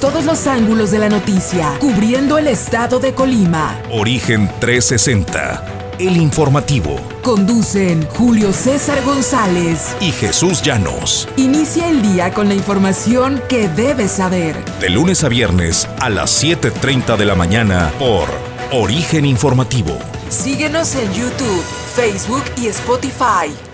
Todos los ángulos de la noticia, cubriendo el estado de Colima. Origen 360, el informativo. Conducen Julio César González y Jesús Llanos. Inicia el día con la información que debes saber. De lunes a viernes a las 7.30 de la mañana por Origen Informativo. Síguenos en YouTube, Facebook y Spotify.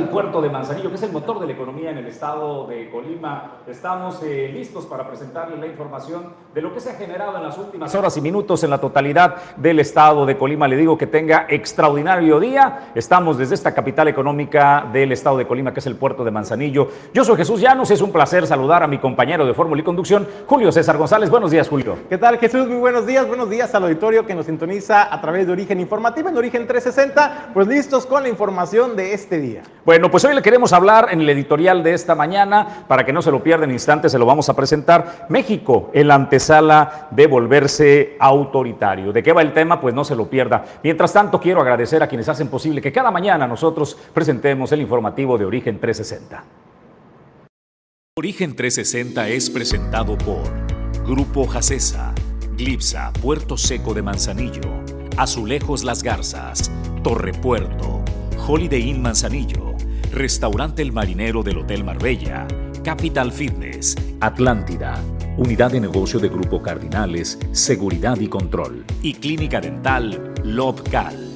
El puerto de Manzanillo, que es el motor de la economía en el estado de Colima. Estamos eh, listos para presentarles la información de lo que se ha generado en las últimas horas y minutos en la totalidad del estado de Colima. Le digo que tenga extraordinario día. Estamos desde esta capital económica del estado de Colima, que es el puerto de Manzanillo. Yo soy Jesús Llanos, es un placer saludar a mi compañero de Fórmula y Conducción, Julio César González. Buenos días, Julio. ¿Qué tal, Jesús? Muy buenos días. Buenos días al auditorio que nos sintoniza a través de Origen Informativo en Origen 360. Pues listos con la información de este día. Pues hoy le queremos hablar en el editorial de esta mañana, para que no se lo pierda en instantes, se lo vamos a presentar. México, en la antesala de volverse autoritario. ¿De qué va el tema? Pues no se lo pierda. Mientras tanto, quiero agradecer a quienes hacen posible que cada mañana nosotros presentemos el informativo de Origen 360. Origen 360 es presentado por Grupo Jacesa, Glipsa, Puerto Seco de Manzanillo, Azulejos Las Garzas, Torre Puerto, Holiday Inn Manzanillo, Restaurante El Marinero del Hotel Marbella, Capital Fitness, Atlántida, Unidad de Negocio de Grupo Cardinales, Seguridad y Control y Clínica Dental Lobcal.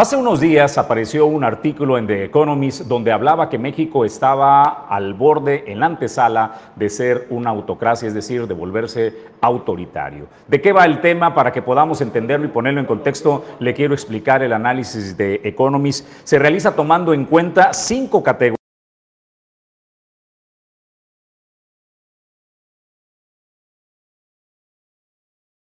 Hace unos días apareció un artículo en The Economist donde hablaba que México estaba al borde, en la antesala, de ser una autocracia, es decir, de volverse autoritario. ¿De qué va el tema? Para que podamos entenderlo y ponerlo en contexto, le quiero explicar el análisis de Economist. Se realiza tomando en cuenta cinco categorías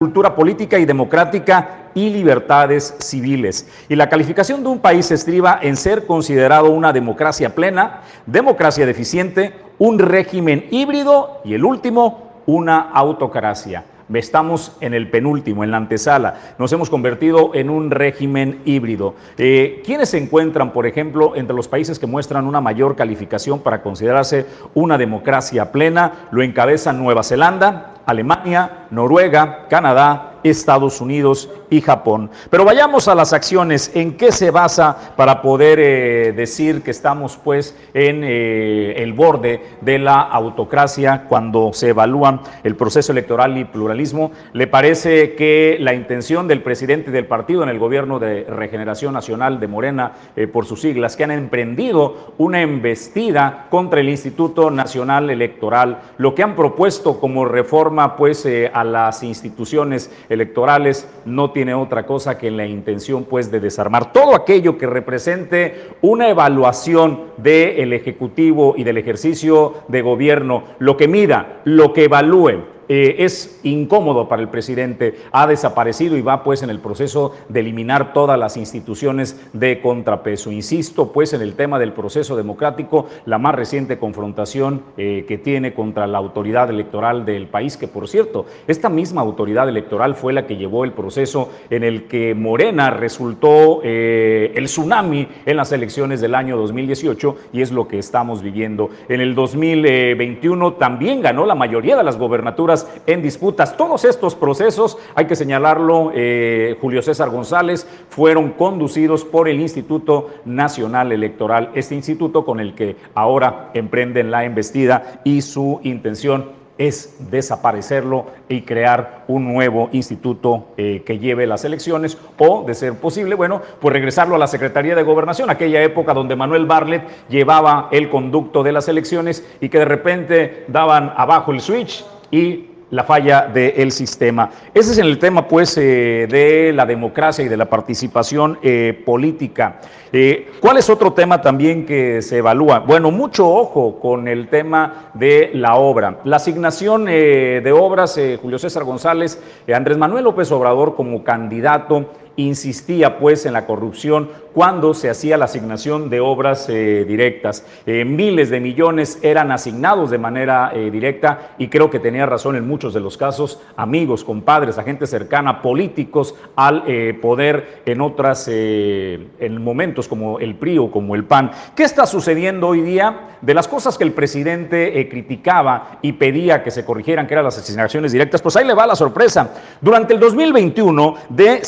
cultura política y democrática y libertades civiles. Y la calificación de un país estriba en ser considerado una democracia plena, democracia deficiente, un régimen híbrido y el último, una autocracia. Estamos en el penúltimo, en la antesala. Nos hemos convertido en un régimen híbrido. Eh, ¿Quiénes se encuentran, por ejemplo, entre los países que muestran una mayor calificación para considerarse una democracia plena? Lo encabezan Nueva Zelanda, Alemania, Noruega, Canadá, Estados Unidos y Japón. Pero vayamos a las acciones. ¿En qué se basa para poder eh, decir que estamos pues en eh, el borde de la autocracia cuando se evalúa el proceso electoral y pluralismo? ¿Le parece que la intención del presidente del partido en el gobierno de Regeneración Nacional de Morena, eh, por sus siglas, que han emprendido una embestida contra el Instituto Nacional Electoral, lo que han propuesto como reforma pues a las instituciones electorales no tiene otra cosa que la intención pues de desarmar todo aquello que represente una evaluación del Ejecutivo y del ejercicio de gobierno, lo que mida, lo que evalúe eh, es incómodo para el presidente, ha desaparecido y va pues en el proceso de eliminar todas las instituciones de contrapeso. Insisto pues en el tema del proceso democrático, la más reciente confrontación eh, que tiene contra la autoridad electoral del país, que por cierto, esta misma autoridad electoral fue la que llevó el proceso en el que Morena resultó eh, el tsunami en las elecciones del año 2018 y es lo que estamos viviendo. En el 2021 también ganó la mayoría de las gobernaturas en disputas. Todos estos procesos, hay que señalarlo, eh, Julio César González, fueron conducidos por el Instituto Nacional Electoral, este instituto con el que ahora emprenden la embestida y su intención es desaparecerlo y crear un nuevo instituto eh, que lleve las elecciones o, de ser posible, bueno, pues regresarlo a la Secretaría de Gobernación, aquella época donde Manuel Barlet llevaba el conducto de las elecciones y que de repente daban abajo el switch y la falla del sistema. Ese es el tema, pues, eh, de la democracia y de la participación eh, política. Eh, ¿Cuál es otro tema también que se evalúa? Bueno, mucho ojo con el tema de la obra. La asignación de obras, Julio César González, Andrés Manuel López Obrador como candidato insistía pues en la corrupción cuando se hacía la asignación de obras eh, directas. Eh, miles de millones eran asignados de manera eh, directa y creo que tenía razón en muchos de los casos, amigos, compadres, gente cercana, políticos al poder en otras, en momentos como el PRI o como el PAN. ¿Qué está sucediendo hoy día? De las cosas que el presidente criticaba y pedía que se corrigieran, que eran las asignaciones directas, pues ahí le va la sorpresa. Durante el 2021, de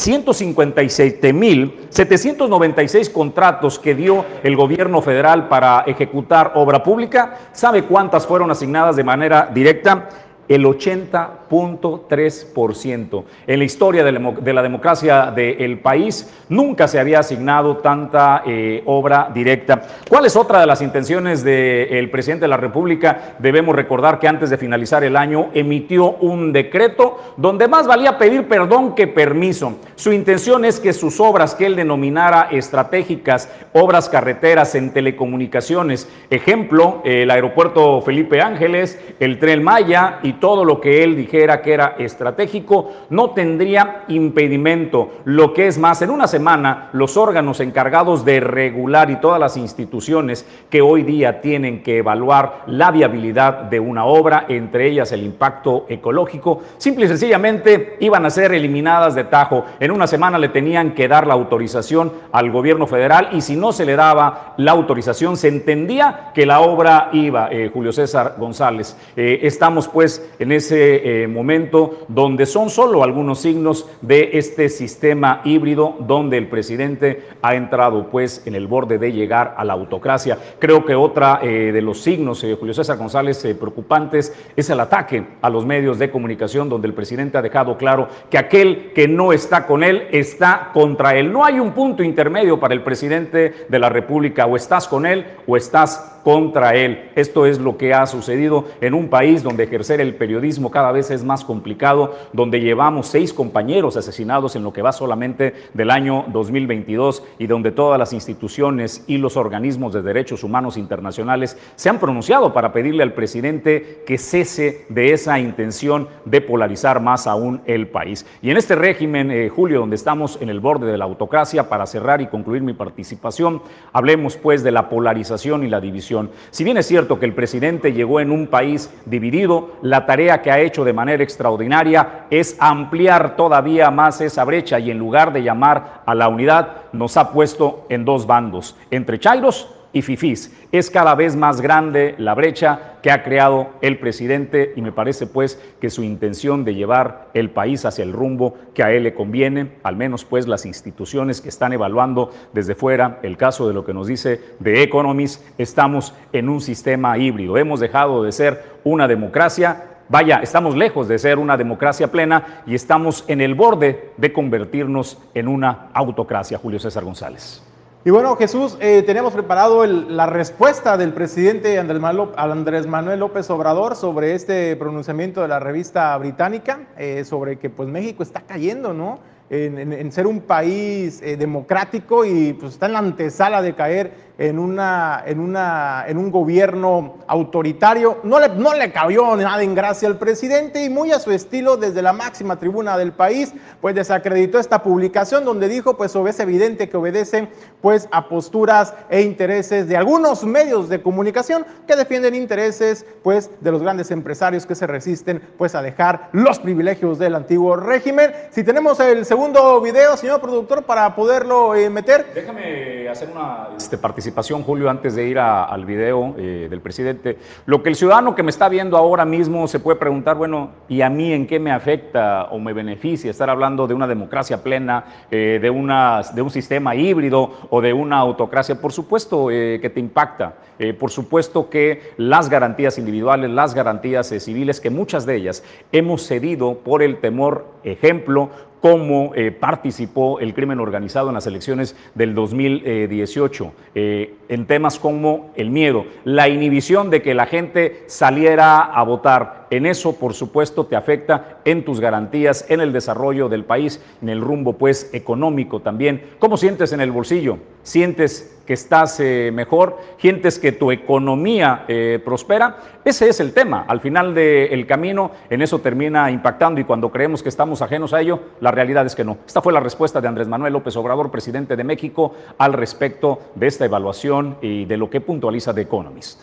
157.790 contratos que dio el gobierno federal para ejecutar obra pública, ¿sabe cuántas fueron asignadas de manera directa? El 80.3%. En la historia de la democracia del país nunca se había asignado tanta eh, obra directa. ¿Cuál es otra de las intenciones del presidente de la República? Debemos recordar que antes de finalizar el año emitió un decreto donde más valía pedir perdón que permiso. Su intención es que sus obras que él denominara estratégicas, obras carreteras en telecomunicaciones, ejemplo, el aeropuerto Felipe Ángeles, el tren Maya y todo lo que él dijera que era estratégico, no tendría impedimento. Lo que es más, en una semana los órganos encargados de regular y todas las instituciones que hoy día tienen que evaluar la viabilidad de una obra, entre ellas el impacto ecológico, simple y sencillamente iban a ser eliminadas de tajo. En una semana le tenían que dar la autorización al gobierno federal y si no se le daba la autorización, se entendía que la obra iba, eh, Julio César González. Eh, estamos pues en ese eh, momento donde son solo algunos signos de este sistema híbrido donde el presidente ha entrado pues en el borde de llegar a la autocracia. Creo que otra eh, de los signos, eh, Julio César González, preocupantes es el ataque a los medios de comunicación donde el presidente ha dejado claro que aquel que no está con él está contra él. No hay un punto intermedio para el presidente de la República, o estás con él o estás contra él. Esto es lo que ha sucedido en un país donde ejercer el periodismo cada vez es más complicado, donde llevamos seis compañeros asesinados en lo que va solamente del año 2022 y donde todas las instituciones y los organismos de derechos humanos internacionales se han pronunciado para pedirle al presidente que cese de esa intención de polarizar más aún el país. Y en este régimen, eh, Julio, donde estamos en el borde de la autocracia, para cerrar y concluir mi participación, hablemos pues de la polarización y la división si bien es cierto que el presidente llegó en un país dividido, la tarea que ha hecho de manera extraordinaria es ampliar todavía más esa brecha y en lugar de llamar a la unidad, nos ha puesto en dos bandos, entre Chairos y fifís. Es cada vez más grande la brecha que ha creado el presidente y me parece pues que su intención de llevar el país hacia el rumbo que a él le conviene, al menos pues las instituciones que están evaluando desde fuera el caso de lo que nos dice The Economist, estamos en un sistema híbrido. Hemos dejado de ser una democracia Vaya, estamos lejos de ser una democracia plena y estamos en el borde de convertirnos en una autocracia, Julio César González. Y bueno, Jesús, eh, tenemos preparado la respuesta del presidente Andrés Manuel López Obrador sobre este pronunciamiento de la revista británica, eh, sobre que pues México está cayendo, ¿no? En, ser un país eh, democrático y pues está en la antesala de caer en, una, en, una, en un gobierno autoritario. No le, no le cabió nada en gracia al presidente y muy a su estilo desde la máxima tribuna del país, pues desacreditó esta publicación donde dijo, pues es evidente que obedece pues a posturas e intereses de algunos medios de comunicación que defienden intereses pues de los grandes empresarios que se resisten pues a dejar los privilegios del antiguo régimen. Si tenemos el segundo video, señor productor, para poderlo eh, meter. Déjame hacer una este, participación Julio, antes de ir al video eh, del presidente. Lo que el ciudadano que me está viendo ahora mismo se puede preguntar, bueno, ¿y a mí en qué me afecta o me beneficia estar hablando de una democracia plena, eh, de, una, de un sistema híbrido o de una autocracia? Por supuesto eh, que te impacta. por supuesto que las garantías individuales, las garantías civiles, que muchas de ellas hemos cedido por el temor, ejemplo, cómo eh, participó el crimen organizado en las elecciones del 2018, eh, en temas como el miedo, la inhibición de que la gente saliera a votar, En eso, por supuesto, te afecta en tus garantías, en el desarrollo del país, en el rumbo pues económico también. ¿Cómo sientes en el bolsillo? ¿Sientes que estás eh, mejor? ¿Sientes que tu economía eh, prospera? Ese es el tema. Al final del camino, en eso termina impactando y cuando creemos que estamos ajenos a ello, la realidad es que no. Esta fue la respuesta de Andrés Manuel López Obrador, presidente de México, al respecto de esta evaluación y de lo que puntualiza The Economist.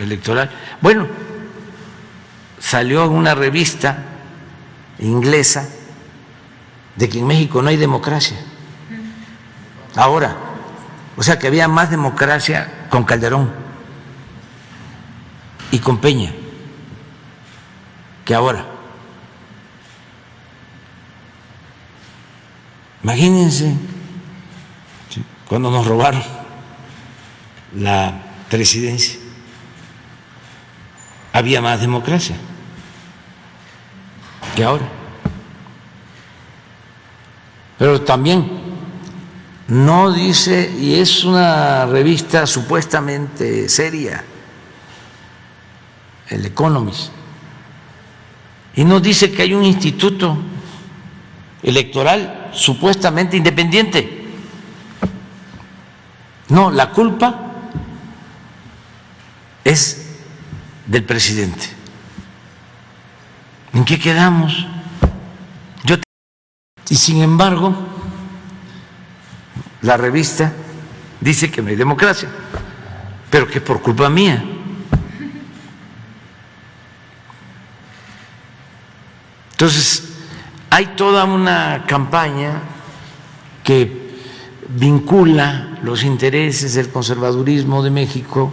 Electoral. Bueno, salió en una revista inglesa de que en México no hay democracia. Ahora, o sea que había más democracia con Calderón y con Peña que ahora. Imagínense cuando nos robaron la presidencia. Había más democracia que ahora. Pero también no dice, y es una revista supuestamente seria, el Economist, y no dice que hay un instituto electoral supuestamente independiente. No, la culpa es del presidente. ¿En qué quedamos? Yo y sin embargo, la revista dice que no hay democracia, pero que por culpa mía. Entonces, hay toda una campaña que vincula los intereses del conservadurismo de México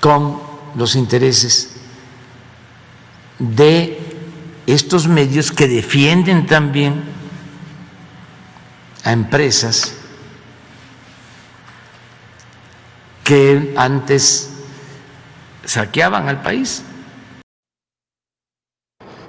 con los intereses de estos medios que defienden también a empresas que antes saqueaban al país.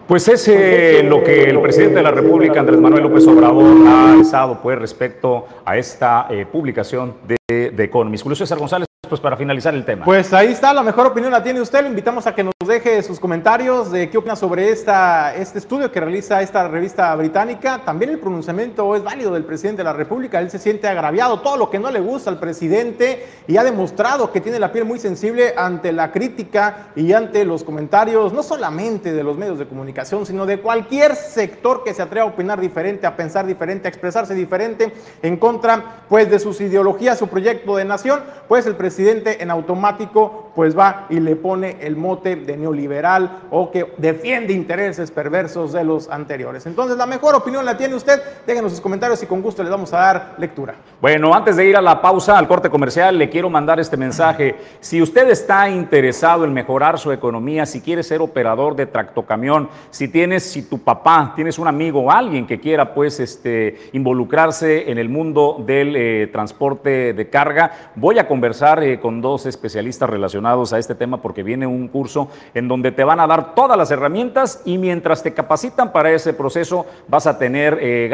Pues es eh, lo que el presidente de la República, Andrés Manuel López Obrador, ha avisado pues, respecto a esta eh, publicación de, de Economist. Julio César González pues para finalizar el tema. Pues ahí está, la mejor opinión la tiene usted. Le invitamos a que nos deje sus comentarios de qué opina sobre esta, este estudio que realiza esta revista británica. También el pronunciamiento es válido del presidente de la República. Él se siente agraviado, todo lo que no le gusta al presidente y ha demostrado que tiene la piel muy sensible ante la crítica y ante los comentarios, no solamente de los medios de comunicación, sino de cualquier sector que se atreva a opinar diferente, a pensar diferente, a expresarse diferente en contra pues de sus ideologías, su proyecto de nación. Pues el presidente en automático pues va y le pone el mote de neoliberal o que defiende intereses perversos de los anteriores. Entonces, la mejor opinión la tiene usted. Déjenos sus comentarios y con gusto les vamos a dar lectura. Bueno, antes de ir a la pausa, al corte comercial, le quiero mandar este mensaje. Si usted está interesado en mejorar su economía, si quiere ser operador de tractocamión, si tienes, si tu papá, tienes un amigo o alguien que quiera pues este, involucrarse en el mundo del eh, transporte de carga, voy a conversar eh, con dos especialistas relacionados a este tema porque viene un curso en donde te van a dar todas las herramientas y mientras te capacitan para ese proceso vas a tener eh,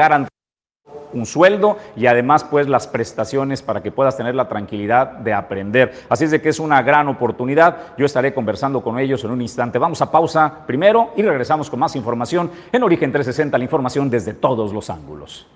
un sueldo y además pues las prestaciones para que puedas tener la tranquilidad de aprender. Así es de que es una gran oportunidad. Yo estaré conversando con ellos en un instante. Vamos a pausa primero y regresamos con más información en Origen 360, la información desde todos los ángulos.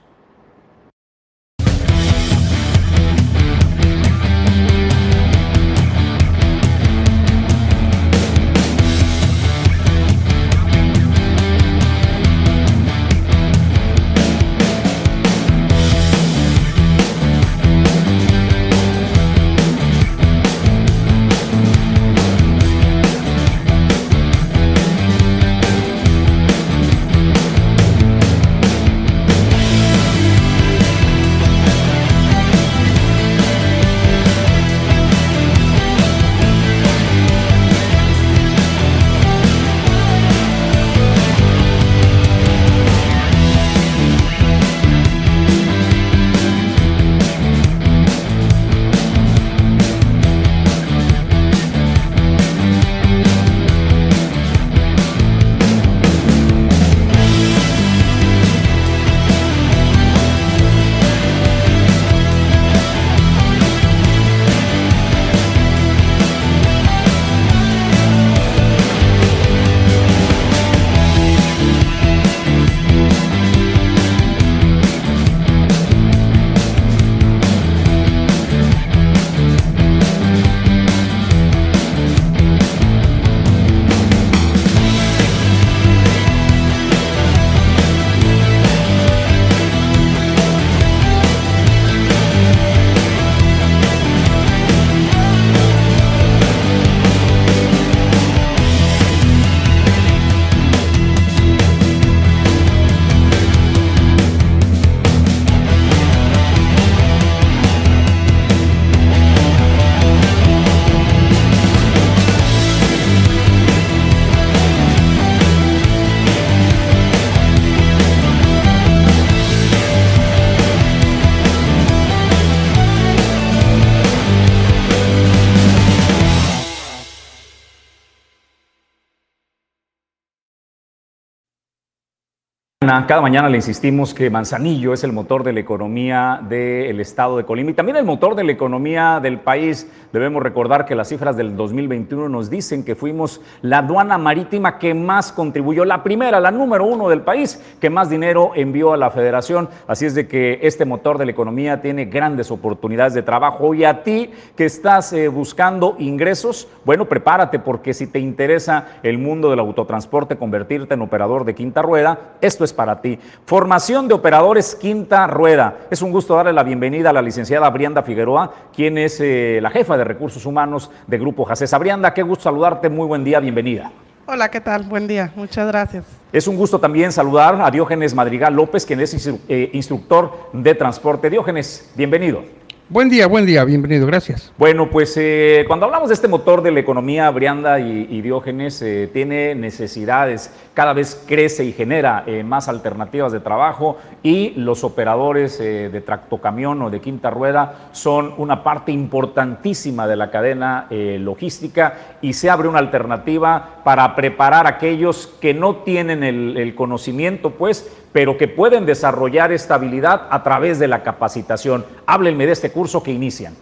Cada mañana le insistimos que Manzanillo es el motor de la economía del estado de Colima y también el motor de la economía del país. Debemos recordar que las cifras del 2021 nos dicen que fuimos la aduana marítima que más contribuyó, la primera, la número uno del país, que más dinero envió a la federación. Así es de que este motor de la economía tiene grandes oportunidades de trabajo y a ti que estás eh, buscando ingresos, bueno, prepárate porque si te interesa el mundo del autotransporte, convertirte en operador de quinta rueda, esto es para ti. Formación de operadores quinta rueda. Es un gusto darle la bienvenida a la licenciada Brianda Figueroa, quien es eh, la jefa de recursos humanos de Grupo Jacesa. Brianda, qué gusto saludarte, muy buen día, bienvenida. Hola, ¿qué tal? Buen día, muchas gracias. Es un gusto también saludar a Diógenes Madrigal López, quien es eh, instructor de transporte. Diógenes, bienvenido. Buen día, buen día, bienvenido, gracias. Bueno, pues eh, cuando hablamos de este motor de la economía, Brianda y, Diógenes eh, tiene necesidades, cada vez crece y genera eh, más alternativas de trabajo y los operadores de tractocamión o de quinta rueda son una parte importantísima de la cadena logística y se abre una alternativa para preparar a aquellos que no tienen el, conocimiento, pues, pero que pueden desarrollar esta habilidad a través de la capacitación. Háblenme de este curso que inician.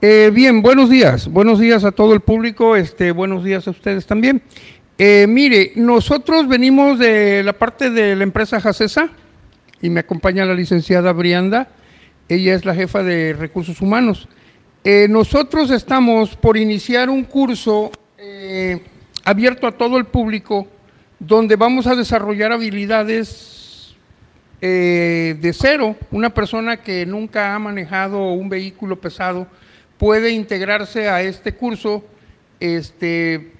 Eh, bien, buenos días. Buenos días a todo el público. Este, buenos días a ustedes también. Eh, mire, nosotros venimos de la parte de la empresa Jacesa y me acompaña la licenciada Brianda. Ella es la jefa de recursos humanos. Eh, nosotros estamos por iniciar un curso abierto a todo el público donde vamos a desarrollar habilidades eh, de cero. Una persona que nunca ha manejado un vehículo pesado puede integrarse a este curso, este,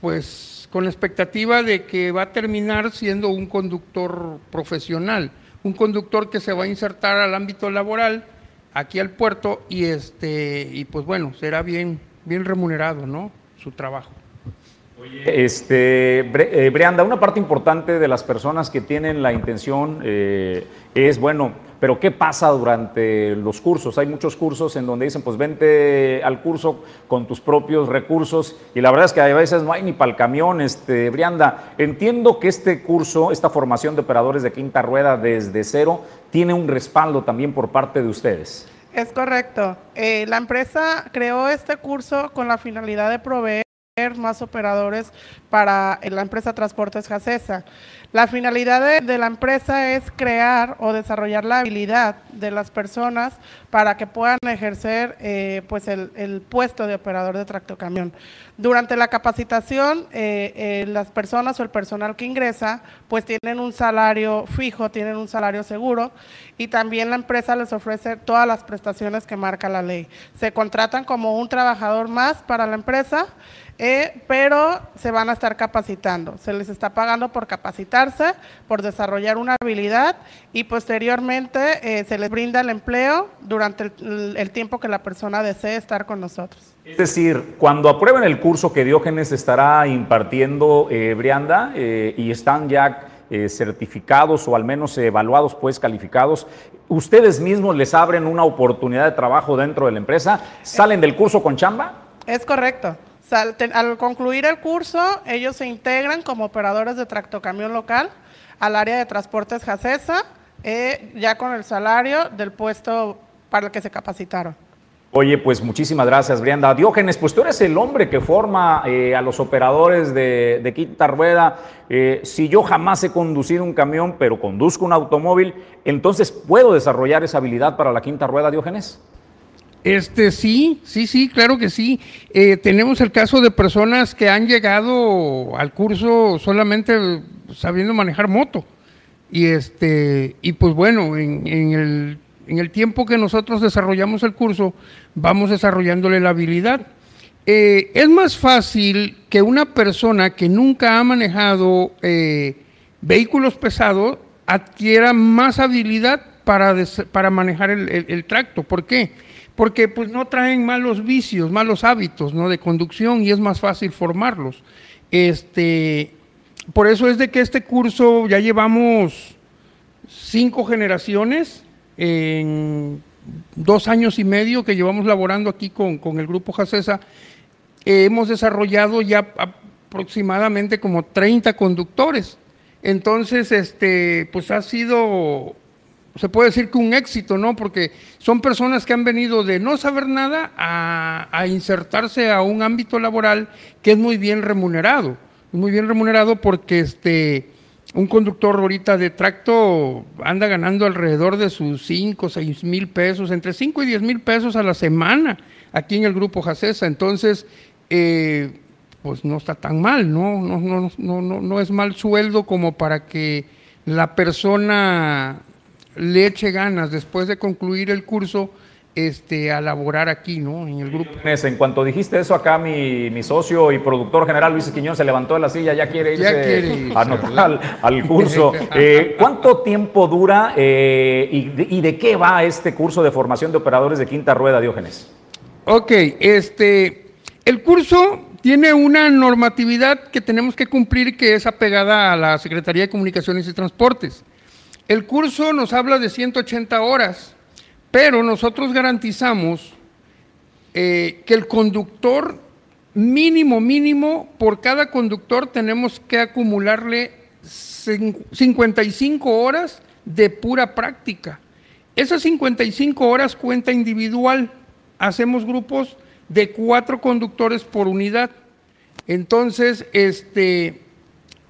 pues con la expectativa de que va a terminar siendo un conductor profesional, un conductor que se va a insertar al ámbito laboral aquí al puerto y este y pues bueno será bien bien remunerado, ¿no? Su trabajo. Este, eh, Breanda, una parte importante de las personas que tienen la intención eh, es, bueno, pero ¿qué pasa durante los cursos? Hay muchos cursos en donde dicen, pues vente al curso con tus propios recursos y la verdad es que a veces no hay ni para el camión. Este, Brianda, entiendo que este curso, esta formación de operadores de quinta rueda desde cero, tiene un respaldo también por parte de ustedes. Es correcto. Eh, la empresa creó este curso con la finalidad de proveer más operadores para la empresa Transportes Jacesa. La finalidad de, la empresa es crear o desarrollar la habilidad de las personas para que puedan ejercer eh, pues el, puesto de operador de tractocamión. Durante la capacitación, eh, eh, las personas o el personal que ingresa pues tienen un salario fijo, tienen un salario seguro y también la empresa les ofrece todas las prestaciones que marca la ley. Se contratan como un trabajador más para la empresa eh, pero se van a estar capacitando. Se les está pagando por capacitarse, por desarrollar una habilidad y posteriormente eh, se les brinda el empleo durante el, tiempo que la persona desee estar con nosotros. Es decir, cuando aprueben el curso que Diógenes estará impartiendo, eh, Brianda, y están ya certificados o al menos evaluados, pues calificados, ustedes mismos les abren una oportunidad de trabajo dentro de la empresa, salen del curso con chamba. Es correcto. Al, concluir el curso, ellos se integran como operadores de tractocamión local al área de transportes Jacesa, eh, ya con el salario del puesto para el que se capacitaron. Oye, pues muchísimas gracias, Brianda. Diógenes, pues tú eres el hombre que forma eh, a los operadores de, quinta rueda. Eh, si yo jamás he conducido un camión, pero conduzco un automóvil, entonces ¿puedo desarrollar esa habilidad para la quinta rueda, Diógenes? Este sí, sí, sí, claro que sí. Eh, tenemos el caso de personas que han llegado al curso solamente sabiendo manejar moto. Y este, y pues bueno, en, el, en el, tiempo que nosotros desarrollamos el curso, vamos desarrollándole la habilidad. Eh, es más fácil que una persona que nunca ha manejado eh, vehículos pesados adquiera más habilidad para, para manejar el, el tracto. ¿Por qué? Porque pues no traen malos vicios, malos hábitos ¿no? de conducción y es más fácil formarlos. Este, por eso es de que este curso ya llevamos cinco generaciones en dos años y medio que llevamos laborando aquí con, el grupo Jacesa. hemos desarrollado ya aproximadamente como 30 conductores Entonces, este, pues ha sido, se puede decir que un éxito, ¿no? Porque son personas que han venido de no saber nada a, a insertarse a un ámbito laboral que es muy bien remunerado, muy bien remunerado porque este, un conductor ahorita de tracto anda ganando alrededor de sus 5, 6 mil pesos, entre 5 y 10 mil pesos a la semana aquí en el grupo Jacesa. Entonces, eh, pues no está tan mal, ¿no? No, no, no, no, no es mal sueldo como para que la persona le eche ganas después de concluir el curso este, a laborar aquí, ¿no? En el grupo. En cuanto dijiste eso acá, mi, mi socio y productor general Luis Quiñón se levantó de la silla, ya quiere irse Ya quiere irse, a anotar al, curso. Eh, ¿Cuánto tiempo dura eh, y, de, y de qué va este curso de formación de operadores de quinta rueda, Diógenes? Ok, este, el curso tiene una normatividad que tenemos que cumplir que es apegada a la Secretaría de Comunicaciones y Transportes. El curso nos habla de 180 horas, pero nosotros garantizamos eh, que el conductor mínimo, mínimo, por cada conductor tenemos que acumularle cin- 55 horas de pura práctica. Esas 55 horas cuenta individual. Hacemos grupos de cuatro conductores por unidad. Entonces, este,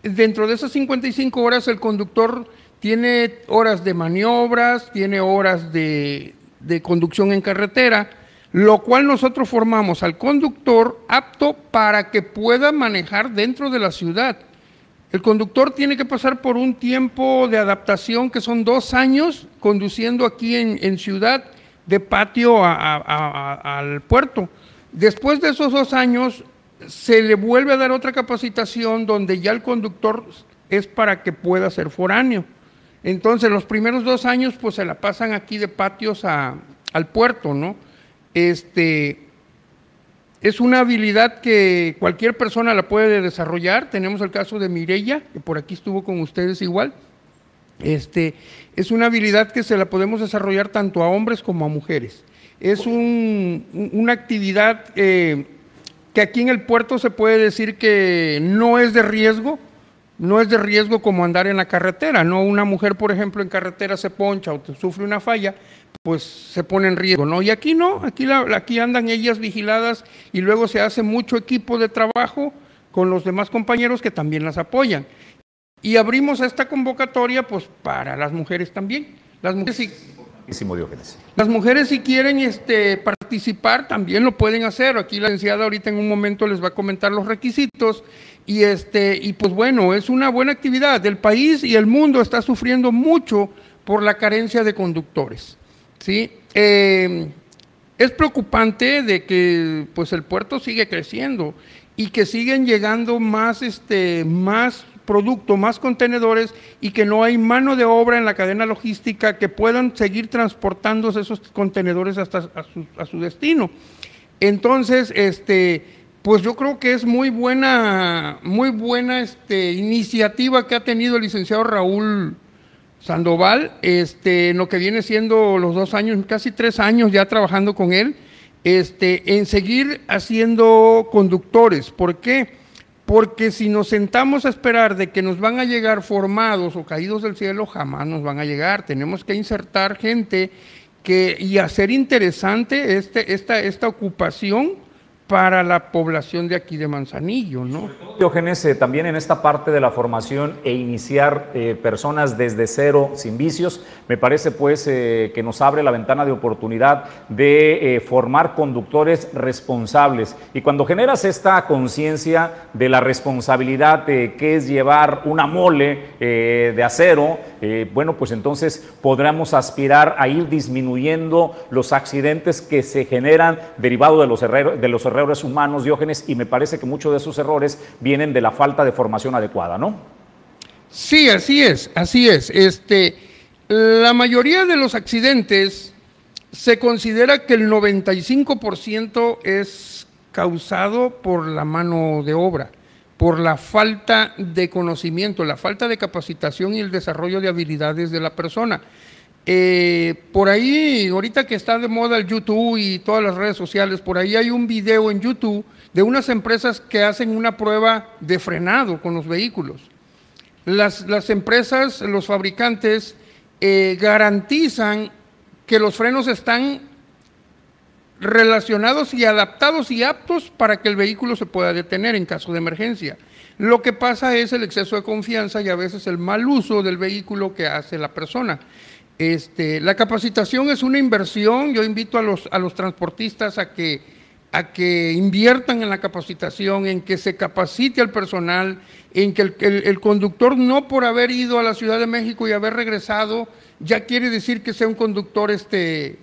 dentro de esas 55 horas el conductor tiene horas de maniobras, tiene horas de, conducción en carretera, lo cual nosotros formamos al conductor apto para que pueda manejar dentro de la ciudad. El conductor tiene que pasar por un tiempo de adaptación que son dos años conduciendo aquí en, ciudad de patio a- al puerto. Después de esos dos años se le vuelve a dar otra capacitación donde ya el conductor es para que pueda ser foráneo. Entonces los primeros dos años pues se la pasan aquí de patios a- al puerto, ¿no? Este, es una habilidad que cualquier persona la puede desarrollar. Tenemos el caso de Mireya, que por aquí estuvo con ustedes igual. Este, es una habilidad que se la podemos desarrollar tanto a hombres como a mujeres. Es un- una actividad eh, que aquí en el puerto se puede decir que no es de riesgo, no es de riesgo como andar en la carretera, ¿no? Una mujer, por ejemplo, en carretera se poncha o te- sufre una falla, pues se pone en riesgo, ¿no? Y aquí no, aquí, la- aquí andan ellas vigiladas y luego se hace mucho equipo de trabajo con los demás compañeros que también las apoyan. Y abrimos esta convocatoria pues para las mujeres también. Las mujeres si, las mujeres si quieren este, participar también lo pueden hacer. Aquí la licenciada ahorita en un momento les va a comentar los requisitos. Y, este, y pues bueno, es una buena actividad. El país y el mundo está sufriendo mucho por la carencia de conductores. ¿sí? Eh, es preocupante de que pues el puerto sigue creciendo y que siguen llegando más este más producto, más contenedores y que no hay mano de obra en la cadena logística que puedan seguir transportando esos contenedores hasta a su destino. Entonces, este, pues yo creo que es muy buena, muy buena este, iniciativa que ha tenido el licenciado Raúl Sandoval, este, en lo que viene siendo los dos años, casi tres años ya trabajando con él, este, en seguir haciendo conductores. ¿Por qué? Porque si nos sentamos a esperar de que nos van a llegar formados o caídos del cielo, jamás nos van a llegar. Tenemos que insertar gente que, y hacer interesante este, esta, esta ocupación para la población de aquí de Manzanillo, ¿no? Diógenes, eh, también en esta parte de la formación e iniciar eh, personas desde cero, sin vicios, me parece pues eh, que nos abre la ventana de oportunidad de formar conductores responsables. Y cuando generas esta conciencia de la responsabilidad de que es llevar una mole de acero, bueno, pues entonces podremos aspirar a ir disminuyendo los accidentes que se generan derivado de los, errores, de los errores humanos, Diógenes, y me parece que muchos de esos errores vienen de la falta de formación adecuada, ¿no? Sí, así es, así es. Este, la mayoría de los accidentes se considera que el 95% es causado por la mano de obra, por la falta de conocimiento, la falta de capacitación y el desarrollo de habilidades de la persona. Eh, por ahí, ahorita que está de moda el YouTube y todas las redes sociales, por ahí hay un video en YouTube de unas empresas que hacen una prueba de frenado con los vehículos. las, las empresas, los fabricantes eh, garantizan que los frenos están relacionados y adaptados y aptos para que el vehículo se pueda detener en caso de emergencia. Lo que pasa es el exceso de confianza y a veces el mal uso del vehículo que hace la persona. Este, la capacitación es una inversión. Yo invito a los, a los transportistas a que, a que inviertan en la capacitación, en que se capacite al personal, en que el, conductor no por haber ido a la Ciudad de México y haber regresado ya quiere decir que sea un conductor este,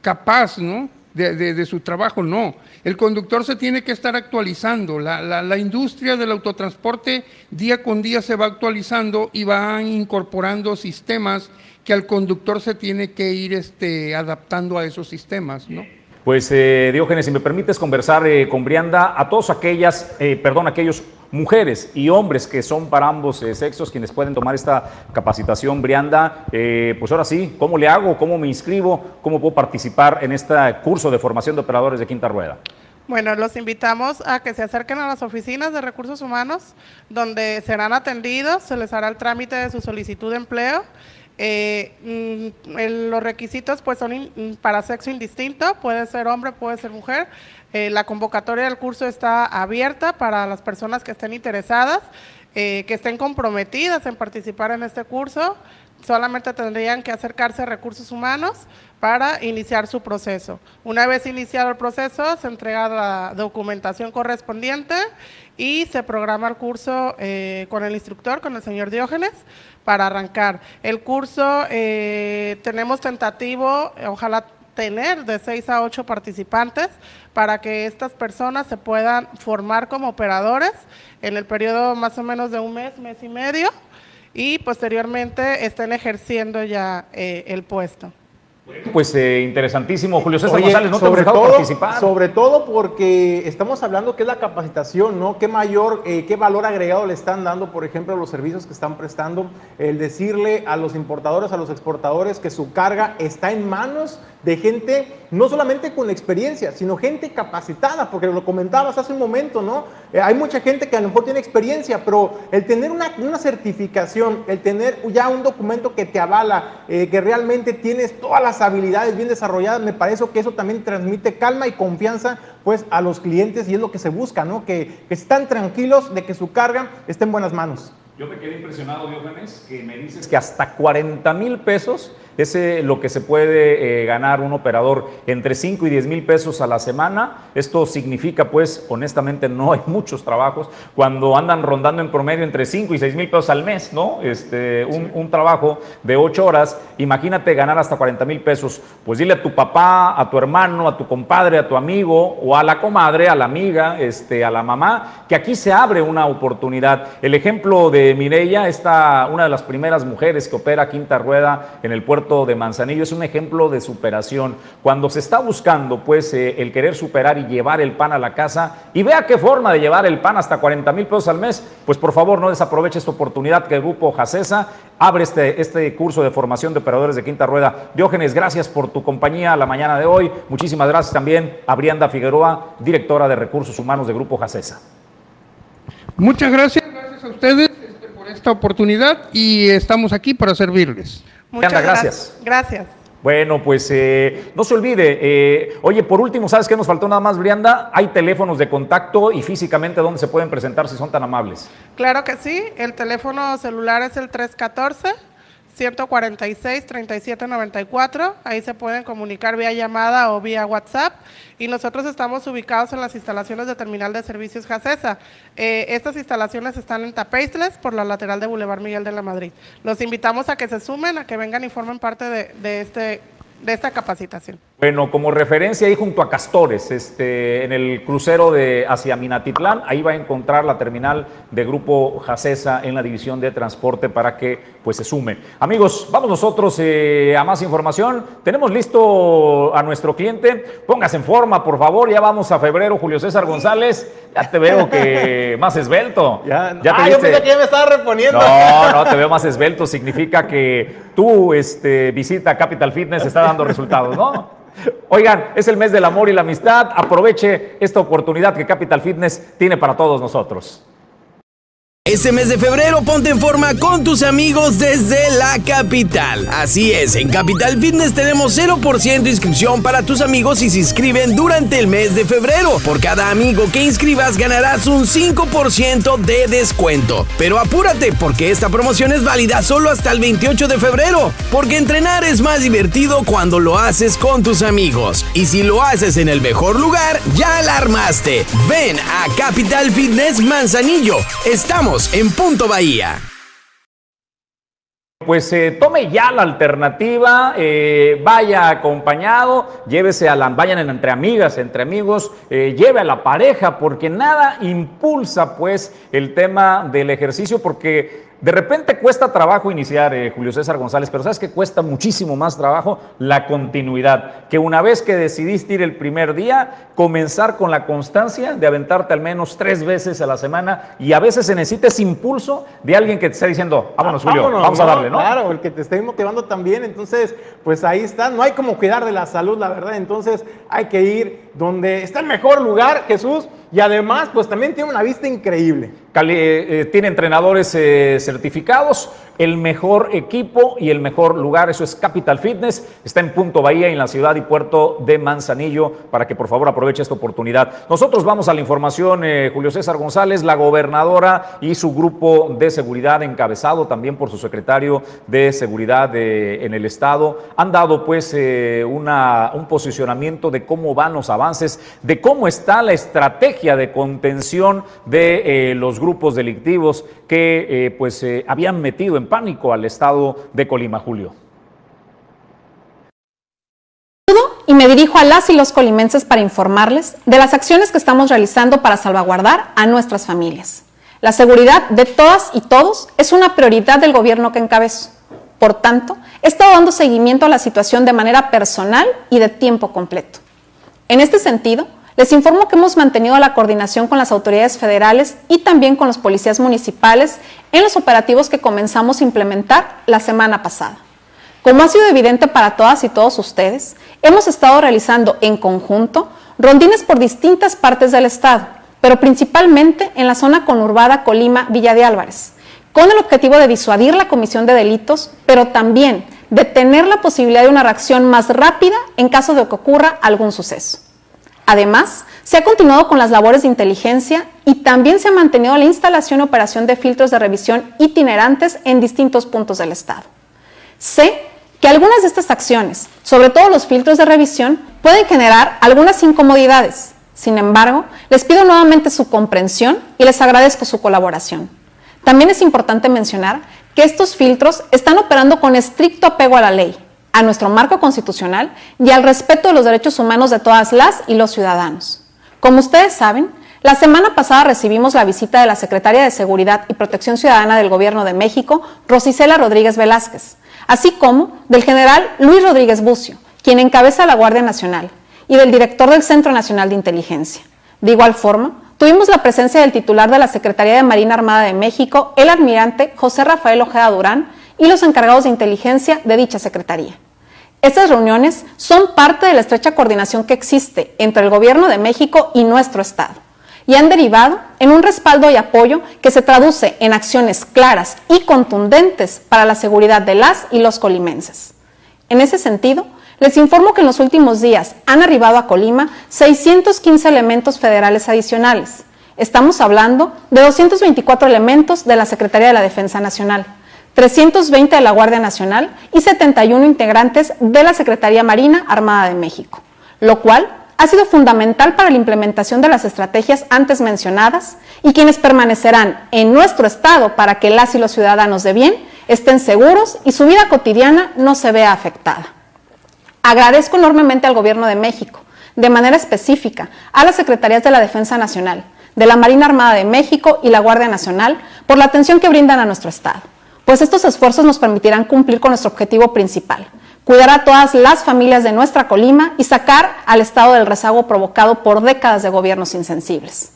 capaz, ¿no? De, su trabajo, no. El conductor se tiene que estar actualizando. La, industria del autotransporte día con día se va actualizando y va incorporando sistemas que al conductor se tiene que ir este, adaptando a esos sistemas, ¿no? Pues eh, Diógenes, si me permites conversar eh, con Brianda, a todos aquellas, eh, perdón, aquellos mujeres y hombres que son para ambos eh, sexos quienes pueden tomar esta capacitación Brianda, eh, pues ahora sí, ¿cómo le hago? ¿Cómo me inscribo? ¿Cómo puedo participar en este curso de formación de operadores de quinta rueda? Bueno, los invitamos a que se acerquen a las oficinas de recursos humanos, donde serán atendidos, se les hará el trámite de su solicitud de empleo. Eh, mm, los requisitos pues son para sexo indistinto, puede ser hombre, puede ser mujer. Eh, la convocatoria del curso está abierta para las personas que estén interesadas, eh, que estén comprometidas en participar en este curso. Solamente tendrían que acercarse a recursos humanos para iniciar su proceso. Una vez iniciado el proceso, se entrega la documentación correspondiente y se programa el curso eh, con el instructor, con el señor Diógenes, para arrancar. El curso tenemos tentativo, ojalá tener de 6 a 8 participantes para que estas personas se puedan formar como operadores en el periodo más o menos de un mes, mes y medio y posteriormente estén ejerciendo ya eh, el puesto. Pues eh, interesantísimo, Julio César González, no sobre te todo, participar. Sobre todo porque estamos hablando que es la capacitación, ¿no? ¿Qué mayor, eh, qué valor agregado le están dando, por ejemplo, a los servicios que están prestando? El decirle a los importadores, a los exportadores que su carga está en manos de gente no solamente con experiencia, sino gente capacitada, porque lo comentabas hace un momento, ¿no? Eh, hay mucha gente que a lo mejor tiene experiencia, pero el tener una, certificación, el tener ya un documento que te avala, que realmente tienes todas las habilidades bien desarrolladas, me parece que eso también transmite calma y confianza pues a los clientes y es lo que se busca, ¿no? Que, están tranquilos de que su carga esté en buenas manos. Yo me quedé impresionado, Diógenes, que me dices que hasta 40 mil pesos es lo que se puede eh, ganar un operador entre 5 y 10 mil pesos a la semana. Esto significa, pues, honestamente, no hay muchos trabajos cuando andan rondando en promedio entre 5 y 6 mil pesos al mes, ¿no? Este, un, trabajo de 8 horas, imagínate ganar hasta 40 mil pesos. Pues dile a tu papá, a tu hermano, a tu compadre, a tu amigo o a la comadre, a la amiga, este, a la mamá, que aquí se abre una oportunidad. El ejemplo de Mireya, esta, una de las primeras mujeres que opera quinta rueda en el puerto de Manzanillo es un ejemplo de superación. Cuando se está buscando, pues, eh, el querer superar y llevar el pan a la casa, y vea qué forma de llevar el pan hasta 40 mil pesos al mes, pues por favor no desaproveche esta oportunidad que el grupo Jacesa abre este, este curso de formación de operadores de quinta rueda. Diógenes, gracias por tu compañía la mañana de hoy. Muchísimas gracias también a Brianda Figueroa, directora de Recursos Humanos de Grupo Jacesa. Muchas gracias, gracias a ustedes este, por esta oportunidad y estamos aquí para servirles. Muchas gracias. Gracias. Bueno, pues eh, no se olvide. Eh, oye, por último, ¿sabes qué nos faltó nada más, Brianda? Hay teléfonos de contacto y físicamente dónde se pueden presentar si son tan amables. Claro que sí. El teléfono celular es el 314. 146 3794. Ahí se pueden comunicar vía llamada o vía WhatsApp. Y nosotros estamos ubicados en las instalaciones de Terminal de Servicios Jacesa. Eh, estas instalaciones están en Tapeisles, por la lateral de Boulevard Miguel de la Madrid. Los invitamos a que se sumen, a que vengan y formen parte de, de este de esta capacitación? Bueno, como referencia ahí junto a Castores, este, en el crucero de hacia Minatitlán, ahí va a encontrar la terminal de Grupo Jacesa en la división de transporte para que pues se sume. Amigos, vamos nosotros eh, a más información. Tenemos listo a nuestro cliente. Póngase en forma, por favor. Ya vamos a febrero, Julio César González. Ya te veo que más esbelto. Ya, ya ah, yo pensé que ya me estaba reponiendo. No, no, te veo más esbelto. Significa que tu este, visita a Capital Fitness está dando resultados, ¿no? Oigan, es el mes del amor y la amistad. Aproveche esta oportunidad que Capital Fitness tiene para todos nosotros. Este mes de febrero ponte en forma con tus amigos desde la capital. Así es, en Capital Fitness tenemos 0% de inscripción para tus amigos y se inscriben durante el mes de febrero. Por cada amigo que inscribas ganarás un 5% de descuento. Pero apúrate porque esta promoción es válida solo hasta el 28 de febrero. Porque entrenar es más divertido cuando lo haces con tus amigos. Y si lo haces en el mejor lugar, ya la armaste. Ven a Capital Fitness Manzanillo. Estamos en Punto Bahía. Pues eh, tome ya la alternativa, eh, vaya acompañado, llévese a la, vayan entre amigas, entre amigos, eh, lleve a la pareja, porque nada impulsa pues el tema del ejercicio, porque de repente cuesta trabajo iniciar, eh, Julio César González, pero sabes que cuesta muchísimo más trabajo la continuidad, que una vez que decidiste ir el primer día, comenzar con la constancia de aventarte al menos tres veces a la semana y a veces se necesita ese impulso de alguien que te esté diciendo, vámonos Julio, vamos a darle, ¿no? Claro, el que te esté motivando también, entonces, pues ahí está, no hay como cuidar de la salud, la verdad, entonces hay que ir donde está el mejor lugar, Jesús, y además, pues también tiene una vista increíble. Eh, eh, tiene entrenadores eh, certificados, el mejor equipo y el mejor lugar, eso es Capital Fitness, está en Punto Bahía, en la ciudad y puerto de Manzanillo, para que por favor aproveche esta oportunidad. Nosotros vamos a la información, Julio César González, la gobernadora y su grupo de seguridad, encabezado también por su secretario de seguridad en el estado, han dado pues una, un posicionamiento de cómo van los avances, de cómo está la estrategia de contención de los grupos delictivos que eh, pues eh, habían metido en pánico al estado de Colima, Julio. Y me dirijo a las y los colimenses para informarles de las acciones que estamos realizando para salvaguardar a nuestras familias. La seguridad de todas y todos es una prioridad del gobierno que encabezo. Por tanto, he estado dando seguimiento a la situación de manera personal y de tiempo completo. En este sentido, les informo que hemos mantenido la coordinación con las autoridades federales y también con los policías municipales en los operativos que comenzamos a implementar la semana pasada. Como ha sido evidente para todas y todos ustedes, hemos estado realizando en conjunto rondines por distintas partes del estado, pero principalmente en la zona conurbada Colima-Villa de Álvarez, con el objetivo de disuadir la comisión de delitos, pero también de tener la posibilidad de una reacción más rápida en caso de que ocurra algún suceso. Además, se ha continuado con las labores de inteligencia y también se ha mantenido la instalación y operación de filtros de revisión itinerantes en distintos puntos del Estado. Sé que algunas de estas acciones, sobre todo los filtros de revisión, pueden generar algunas incomodidades. Sin embargo, les pido nuevamente su comprensión y les agradezco su colaboración. También es importante mencionar que estos filtros están operando con estricto apego a la ley, a nuestro marco constitucional y al respeto de los derechos humanos de todas las y los ciudadanos. Como ustedes saben, la semana pasada recibimos la visita de la Secretaria de Seguridad y Protección Ciudadana del Gobierno de México, Rosicela Rodríguez Velázquez, así como del general Luis Rodríguez Bucio, quien encabeza la Guardia Nacional, y del director del Centro Nacional de Inteligencia. De igual forma, tuvimos la presencia del titular de la Secretaría de Marina Armada de México, el almirante José Rafael Ojeda Durán, y los encargados de inteligencia de dicha Secretaría. Estas reuniones son parte de la estrecha coordinación que existe entre el Gobierno de México y nuestro Estado y han derivado en un respaldo y apoyo que se traduce en acciones claras y contundentes para la seguridad de las y los colimenses. En ese sentido, les informo que en los últimos días han arribado a Colima 615 elementos federales adicionales. Estamos hablando de 224 elementos de la Secretaría de la Defensa Nacional 320 de la Guardia Nacional y 71 integrantes de la Secretaría Marina Armada de México, lo cual ha sido fundamental para la implementación de las estrategias antes mencionadas y quienes permanecerán en nuestro Estado para que las y los ciudadanos de bien estén seguros y su vida cotidiana no se vea afectada. Agradezco enormemente al Gobierno de México, de manera específica a las Secretarías de la Defensa Nacional, de la Marina Armada de México y la Guardia Nacional por la atención que brindan a nuestro Estado pues estos esfuerzos nos permitirán cumplir con nuestro objetivo principal, cuidar a todas las familias de nuestra Colima y sacar al estado del rezago provocado por décadas de gobiernos insensibles.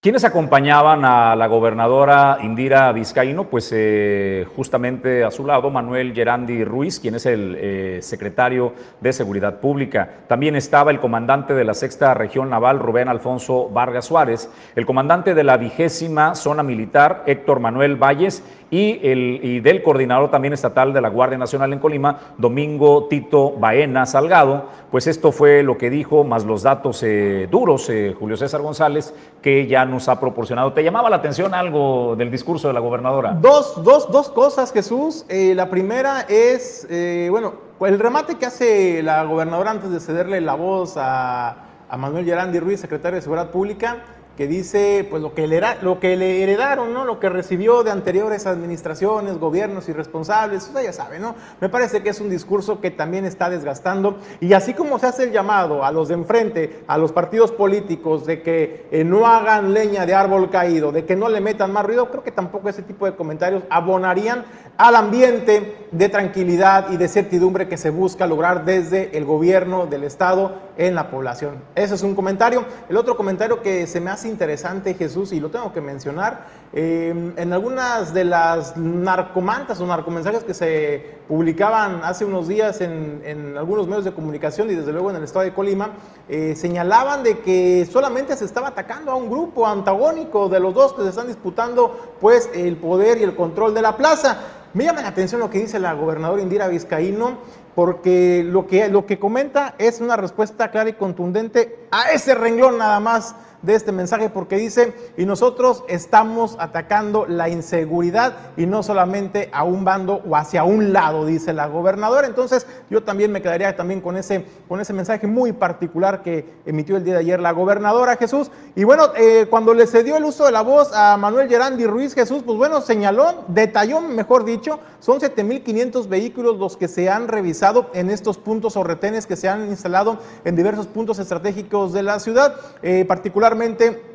¿Quiénes acompañaban a la gobernadora Indira Vizcaíno? Pues eh, justamente a su lado Manuel Gerandi Ruiz, quien es el eh, secretario de Seguridad Pública. También estaba el comandante de la Sexta Región Naval, Rubén Alfonso Vargas Suárez, el comandante de la vigésima zona militar, Héctor Manuel Valles, y, el, y del coordinador también estatal de la Guardia Nacional en Colima, Domingo Tito Baena Salgado. Pues esto fue lo que dijo, más los datos eh, duros, Julio César González, que ya nos ha proporcionado. ¿Te llamaba la atención algo del discurso de la gobernadora? Dos, dos, dos cosas, Jesús. Eh, la primera es, eh, bueno, el remate que hace la gobernadora antes de cederle la voz a, a Manuel Gerandi Ruiz, secretario de Seguridad Pública que dice pues lo que, le, lo que le heredaron, ¿no? Lo que recibió de anteriores administraciones, gobiernos irresponsables, usted ya sabe, ¿no? Me parece que es un discurso que también está desgastando y así como se hace el llamado a los de enfrente, a los partidos políticos de que eh, no hagan leña de árbol caído, de que no le metan más ruido, creo que tampoco ese tipo de comentarios abonarían al ambiente de tranquilidad y de certidumbre que se busca lograr desde el gobierno del estado en la población. Ese es un comentario. El otro comentario que se me hace interesante, Jesús, y lo tengo que mencionar, eh, en algunas de las narcomantas o narcomensajes que se publicaban hace unos días en, algunos medios de comunicación y desde luego en el estado de Colima, eh, señalaban de que solamente se estaba atacando a un grupo antagónico de los dos que se están disputando pues el poder y el control de la plaza. Me llama la atención lo que dice la gobernadora Indira Vizcaíno, porque lo que, lo que comenta es una respuesta clara y contundente a ese renglón nada más de este mensaje porque dice, y nosotros estamos atacando la inseguridad y no solamente a un bando o hacia un lado, dice la gobernadora. Entonces yo también me quedaría también con ese, con ese mensaje muy particular que emitió el día de ayer la gobernadora Jesús. Y bueno, eh, cuando le cedió el uso de la voz a Manuel Gerandi Ruiz Jesús, pues bueno, señaló, detalló, mejor dicho, son 7.500 vehículos los que se han revisado en estos puntos o retenes que se han instalado en diversos puntos estratégicos de la ciudad, eh, particularmente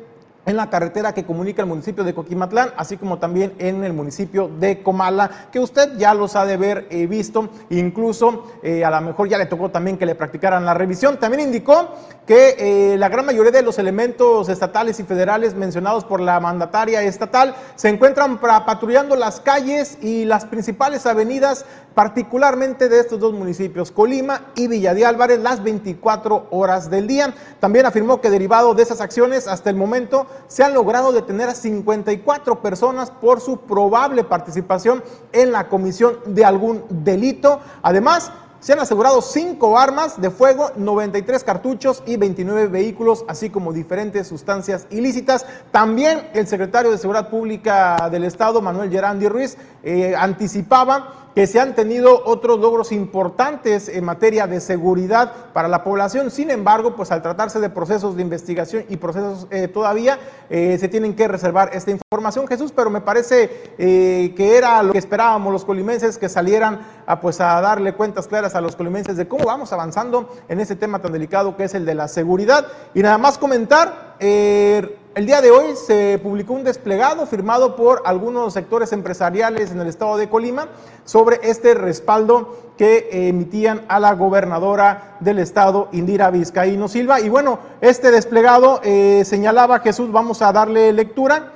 en la carretera que comunica el municipio de Coquimatlán, así como también en el municipio de Comala, que usted ya los ha de haber eh, visto, incluso eh, a lo mejor ya le tocó también que le practicaran la revisión. También indicó que eh, la gran mayoría de los elementos estatales y federales mencionados por la mandataria estatal se encuentran patrullando las calles y las principales avenidas, particularmente de estos dos municipios, Colima y Villa de Álvarez, las 24 horas del día. También afirmó que derivado de esas acciones, hasta el momento se han logrado detener a 54 personas por su probable participación en la comisión de algún delito. Además, se han asegurado cinco armas de fuego, 93 cartuchos y 29 vehículos, así como diferentes sustancias ilícitas. También el secretario de Seguridad Pública del Estado, Manuel Gerandi Ruiz, eh, anticipaba que se han tenido otros logros importantes en materia de seguridad para la población. Sin embargo, pues al tratarse de procesos de investigación y procesos eh, todavía, eh, se tienen que reservar esta información, Jesús, pero me parece eh, que era lo que esperábamos los colimenses, que salieran a, pues, a darle cuentas claras a los colimenses de cómo vamos avanzando en este tema tan delicado que es el de la seguridad. Y nada más comentar, el día de hoy se publicó un desplegado firmado por algunos sectores empresariales en el estado de Colima sobre este respaldo que emitían a la gobernadora del estado, Indira Vizcaíno Silva. Y bueno, este desplegado eh, señalaba, Jesús, vamos a darle lectura,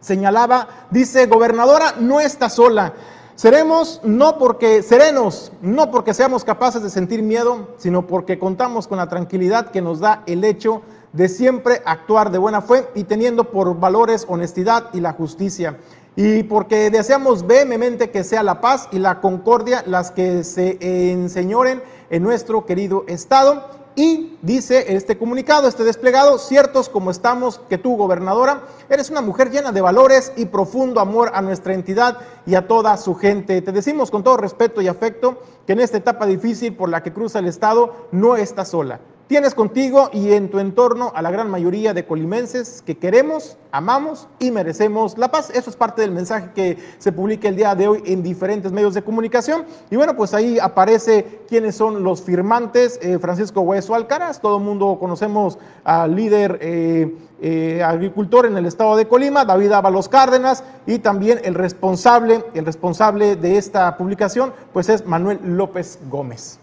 señalaba, dice, gobernadora no está sola. Seremos no porque serenos, no porque seamos capaces de sentir miedo, sino porque contamos con la tranquilidad que nos da el hecho de siempre actuar de buena fe y teniendo por valores honestidad y la justicia. Y porque deseamos vehemente que sea la paz y la concordia las que se enseñoren en nuestro querido Estado. Y dice este comunicado, este desplegado, ciertos como estamos, que tú, gobernadora, eres una mujer llena de valores y profundo amor a nuestra entidad y a toda su gente. Te decimos con todo respeto y afecto que en esta etapa difícil por la que cruza el Estado no estás sola. Tienes contigo y en tu entorno a la gran mayoría de colimenses que queremos, amamos y merecemos la paz. Eso es parte del mensaje que se publica el día de hoy en diferentes medios de comunicación. Y bueno, pues ahí aparece quiénes son los firmantes. Eh, Francisco Hueso Alcaraz, todo el mundo conocemos al líder eh, eh, agricultor en el estado de Colima, David Ábalos Cárdenas, y también el responsable, el responsable de esta publicación, pues es Manuel López Gómez.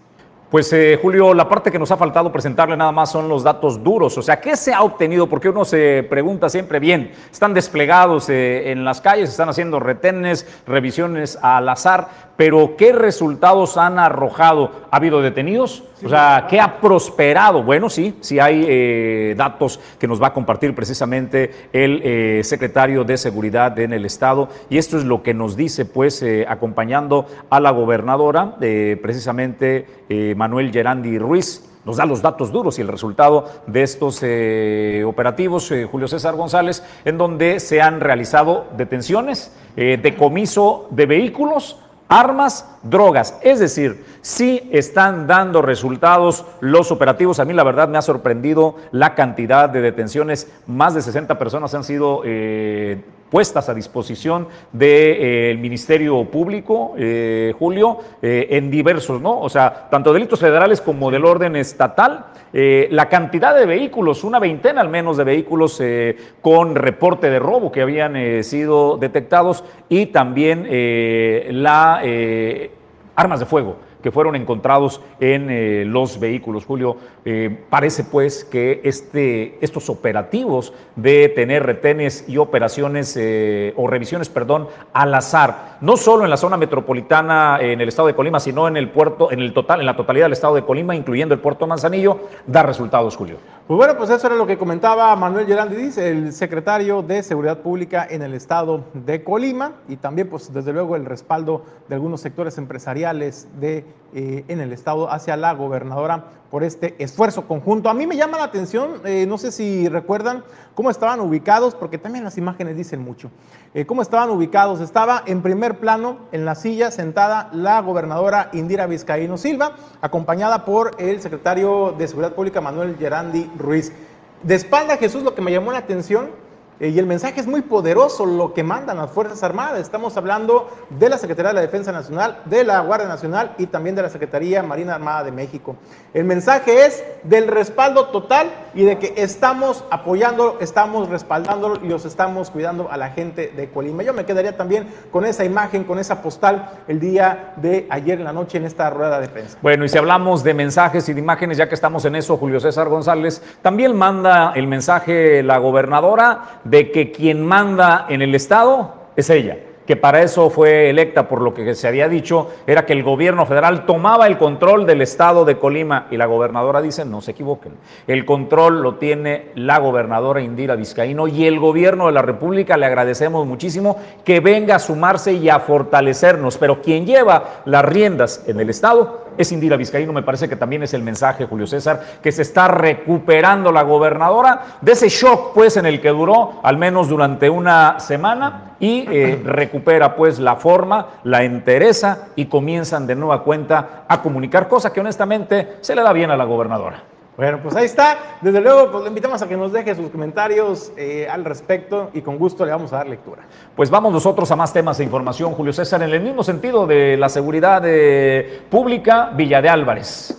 Pues eh, Julio, la parte que nos ha faltado presentarle nada más son los datos duros, o sea, ¿qué se ha obtenido? Porque uno se pregunta siempre bien, están desplegados eh, en las calles, están haciendo retenes, revisiones al azar, pero ¿qué resultados han arrojado? ¿Ha habido detenidos? O sea, ¿qué ha prosperado? Bueno, sí, sí hay eh, datos que nos va a compartir precisamente el secretario de Seguridad en el Estado y esto es lo que nos dice, pues, acompañando a la gobernadora, precisamente Manuel Gerandi Ruiz nos da los datos duros y el resultado de estos eh, operativos, eh, Julio César González, en donde se han realizado detenciones, eh, decomiso de vehículos, armas, drogas. Es decir, sí están dando resultados los operativos. A mí la verdad me ha sorprendido la cantidad de detenciones. Más de 60 personas han sido puestas a disposición del Ministerio Público, eh, Julio, eh, en diversos, ¿no? O sea, tanto delitos federales como del orden estatal. Eh, la cantidad de vehículos, una veintena al menos de vehículos con reporte de robo que habían sido detectados y también la armas de fuego que fueron encontrados en eh, los vehículos. Julio, eh, parece pues que este, estos operativos de tener retenes y operaciones eh, o revisiones, perdón, al azar, no solo en la zona metropolitana en el estado de Colima, sino en el puerto, en el total, en la totalidad del estado de Colima, incluyendo el puerto Manzanillo, da resultados, Julio. Pues bueno, pues eso era lo que comentaba Manuel Gerandis, el secretario de Seguridad Pública en el estado de Colima, y también, pues desde luego, el respaldo de algunos sectores empresariales de eh, en el estado hacia la gobernadora por este esfuerzo conjunto. A mí me llama la atención, eh, no sé si recuerdan cómo estaban ubicados, porque también las imágenes dicen mucho. Eh, cómo estaban ubicados. Estaba en primer plano, en la silla, sentada la gobernadora Indira Vizcaíno Silva, acompañada por el secretario de Seguridad Pública Manuel Gerandi Ruiz. De espalda Jesús, lo que me llamó la atención y el mensaje es muy poderoso, lo que mandan las Fuerzas Armadas. Estamos hablando de la Secretaría de la Defensa Nacional, de la Guardia Nacional y también de la Secretaría Marina Armada de México. El mensaje es del respaldo total y de que estamos apoyando, estamos respaldando y los estamos cuidando a la gente de Colima. Yo me quedaría también con esa imagen, con esa postal el día de ayer en la noche en esta rueda de prensa. Bueno, y si hablamos de mensajes y de imágenes, ya que estamos en eso, Julio César González, también manda el mensaje la gobernadora de que quien manda en el Estado es ella que para eso fue electa, por lo que se había dicho, era que el gobierno federal tomaba el control del estado de Colima. Y la gobernadora dice, no se equivoquen, el control lo tiene la gobernadora Indira Vizcaíno y el gobierno de la República. Le agradecemos muchísimo que venga a sumarse y a fortalecernos, pero quien lleva las riendas en el estado es Indira Vizcaíno, me parece que también es el mensaje, Julio César, que se está recuperando la gobernadora de ese shock, pues, en el que duró al menos durante una semana y eh, recupera, pues, la forma, la entereza y comienzan de nueva cuenta a comunicar, cosa que honestamente se le da bien a la gobernadora. Bueno, pues ahí está. Desde luego, pues le invitamos a que nos deje sus comentarios eh, al respecto y con gusto le vamos a dar lectura. Pues vamos nosotros a más temas de información, Julio César, en el mismo sentido de la seguridad eh, pública, Villa de Álvarez.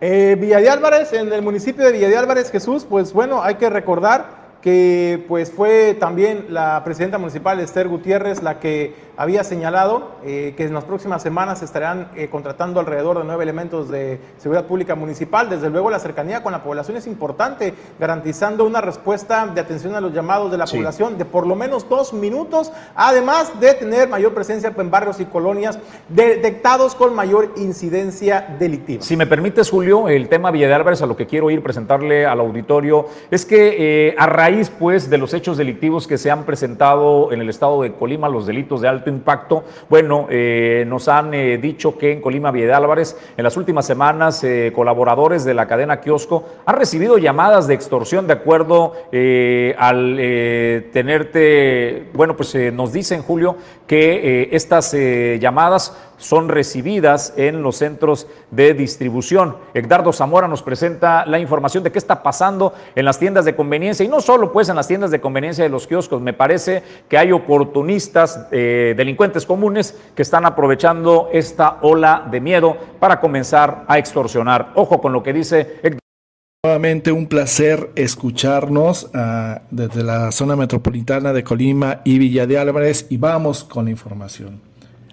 Eh, Villa de Álvarez, en el municipio de Villa de Álvarez, Jesús, pues bueno, hay que recordar que pues fue también la presidenta municipal Esther Gutiérrez la que había señalado eh, que en las próximas semanas se estarán eh, contratando alrededor de nueve elementos de seguridad pública municipal. Desde luego la cercanía con la población es importante, garantizando una respuesta de atención a los llamados de la población de por lo menos dos minutos, además de tener mayor presencia en barrios y colonias detectados con mayor incidencia delictiva. Si me permites, Julio, el tema Villa de Álvarez, a lo que quiero ir presentarle al auditorio, es que eh, a raíz pues de los hechos delictivos que se han presentado en el estado de Colima, los delitos de alto impacto. Bueno, eh, nos han eh, dicho que en Colima de Álvarez, en las últimas semanas, eh, colaboradores de la cadena Kiosco han recibido llamadas de extorsión de acuerdo al tenerte, bueno, pues nos dicen, Julio, que estas llamadas son recibidas en los centros de distribución. Edgardo Zamora nos presenta la información de qué está pasando en las tiendas de conveniencia y no solo pues en las tiendas de conveniencia de los kioscos. Me parece que hay oportunistas, eh, delincuentes comunes que están aprovechando esta ola de miedo para comenzar a extorsionar. Ojo con lo que dice Nuevamente un placer escucharnos ah, desde la zona metropolitana de Colima y Villa de Álvarez y vamos con la información.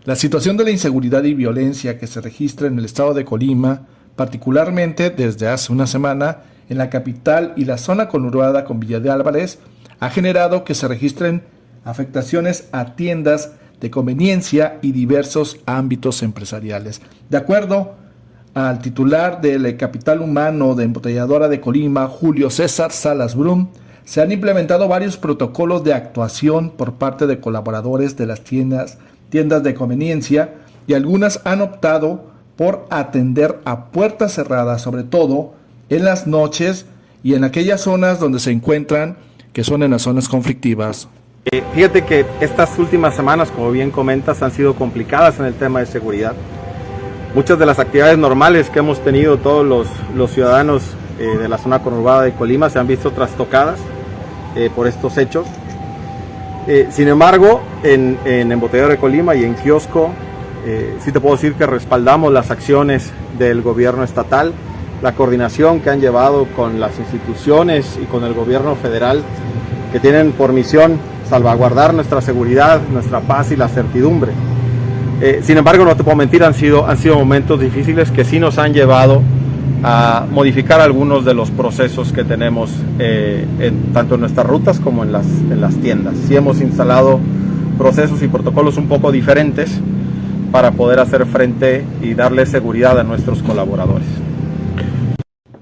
La situación de la inseguridad y violencia que se registra en el estado de Colima particularmente desde hace una semana en la capital y la zona conurbada con Villa de Álvarez, ha generado que se registren afectaciones a tiendas de conveniencia y diversos ámbitos empresariales. De acuerdo al titular del Capital Humano de Embotelladora de Colima, Julio César Salas Brum, se han implementado varios protocolos de actuación por parte de colaboradores de las tiendas, tiendas de conveniencia y algunas han optado por atender a puertas cerradas, sobre todo en las noches y en aquellas zonas donde se encuentran, que son en las zonas conflictivas. Eh, fíjate que estas últimas semanas, como bien comentas, han sido complicadas en el tema de seguridad. Muchas de las actividades normales que hemos tenido todos los, ciudadanos eh, de la zona conurbada de Colima se han visto trastocadas eh, por estos hechos. Sin embargo, en, en de Colima y en Kiosco, sí te puedo decir que respaldamos las acciones del gobierno estatal, la coordinación que han llevado con las instituciones y con el gobierno federal que tienen por misión salvaguardar nuestra seguridad, nuestra paz y la certidumbre. Eh, sin embargo, no te puedo mentir, han sido, han sido momentos difíciles que sí nos han llevado a modificar algunos de los procesos que tenemos eh, en, tanto en nuestras rutas como en las, en las tiendas. Sí hemos instalado procesos y protocolos un poco diferentes para poder hacer frente y darle seguridad a nuestros colaboradores.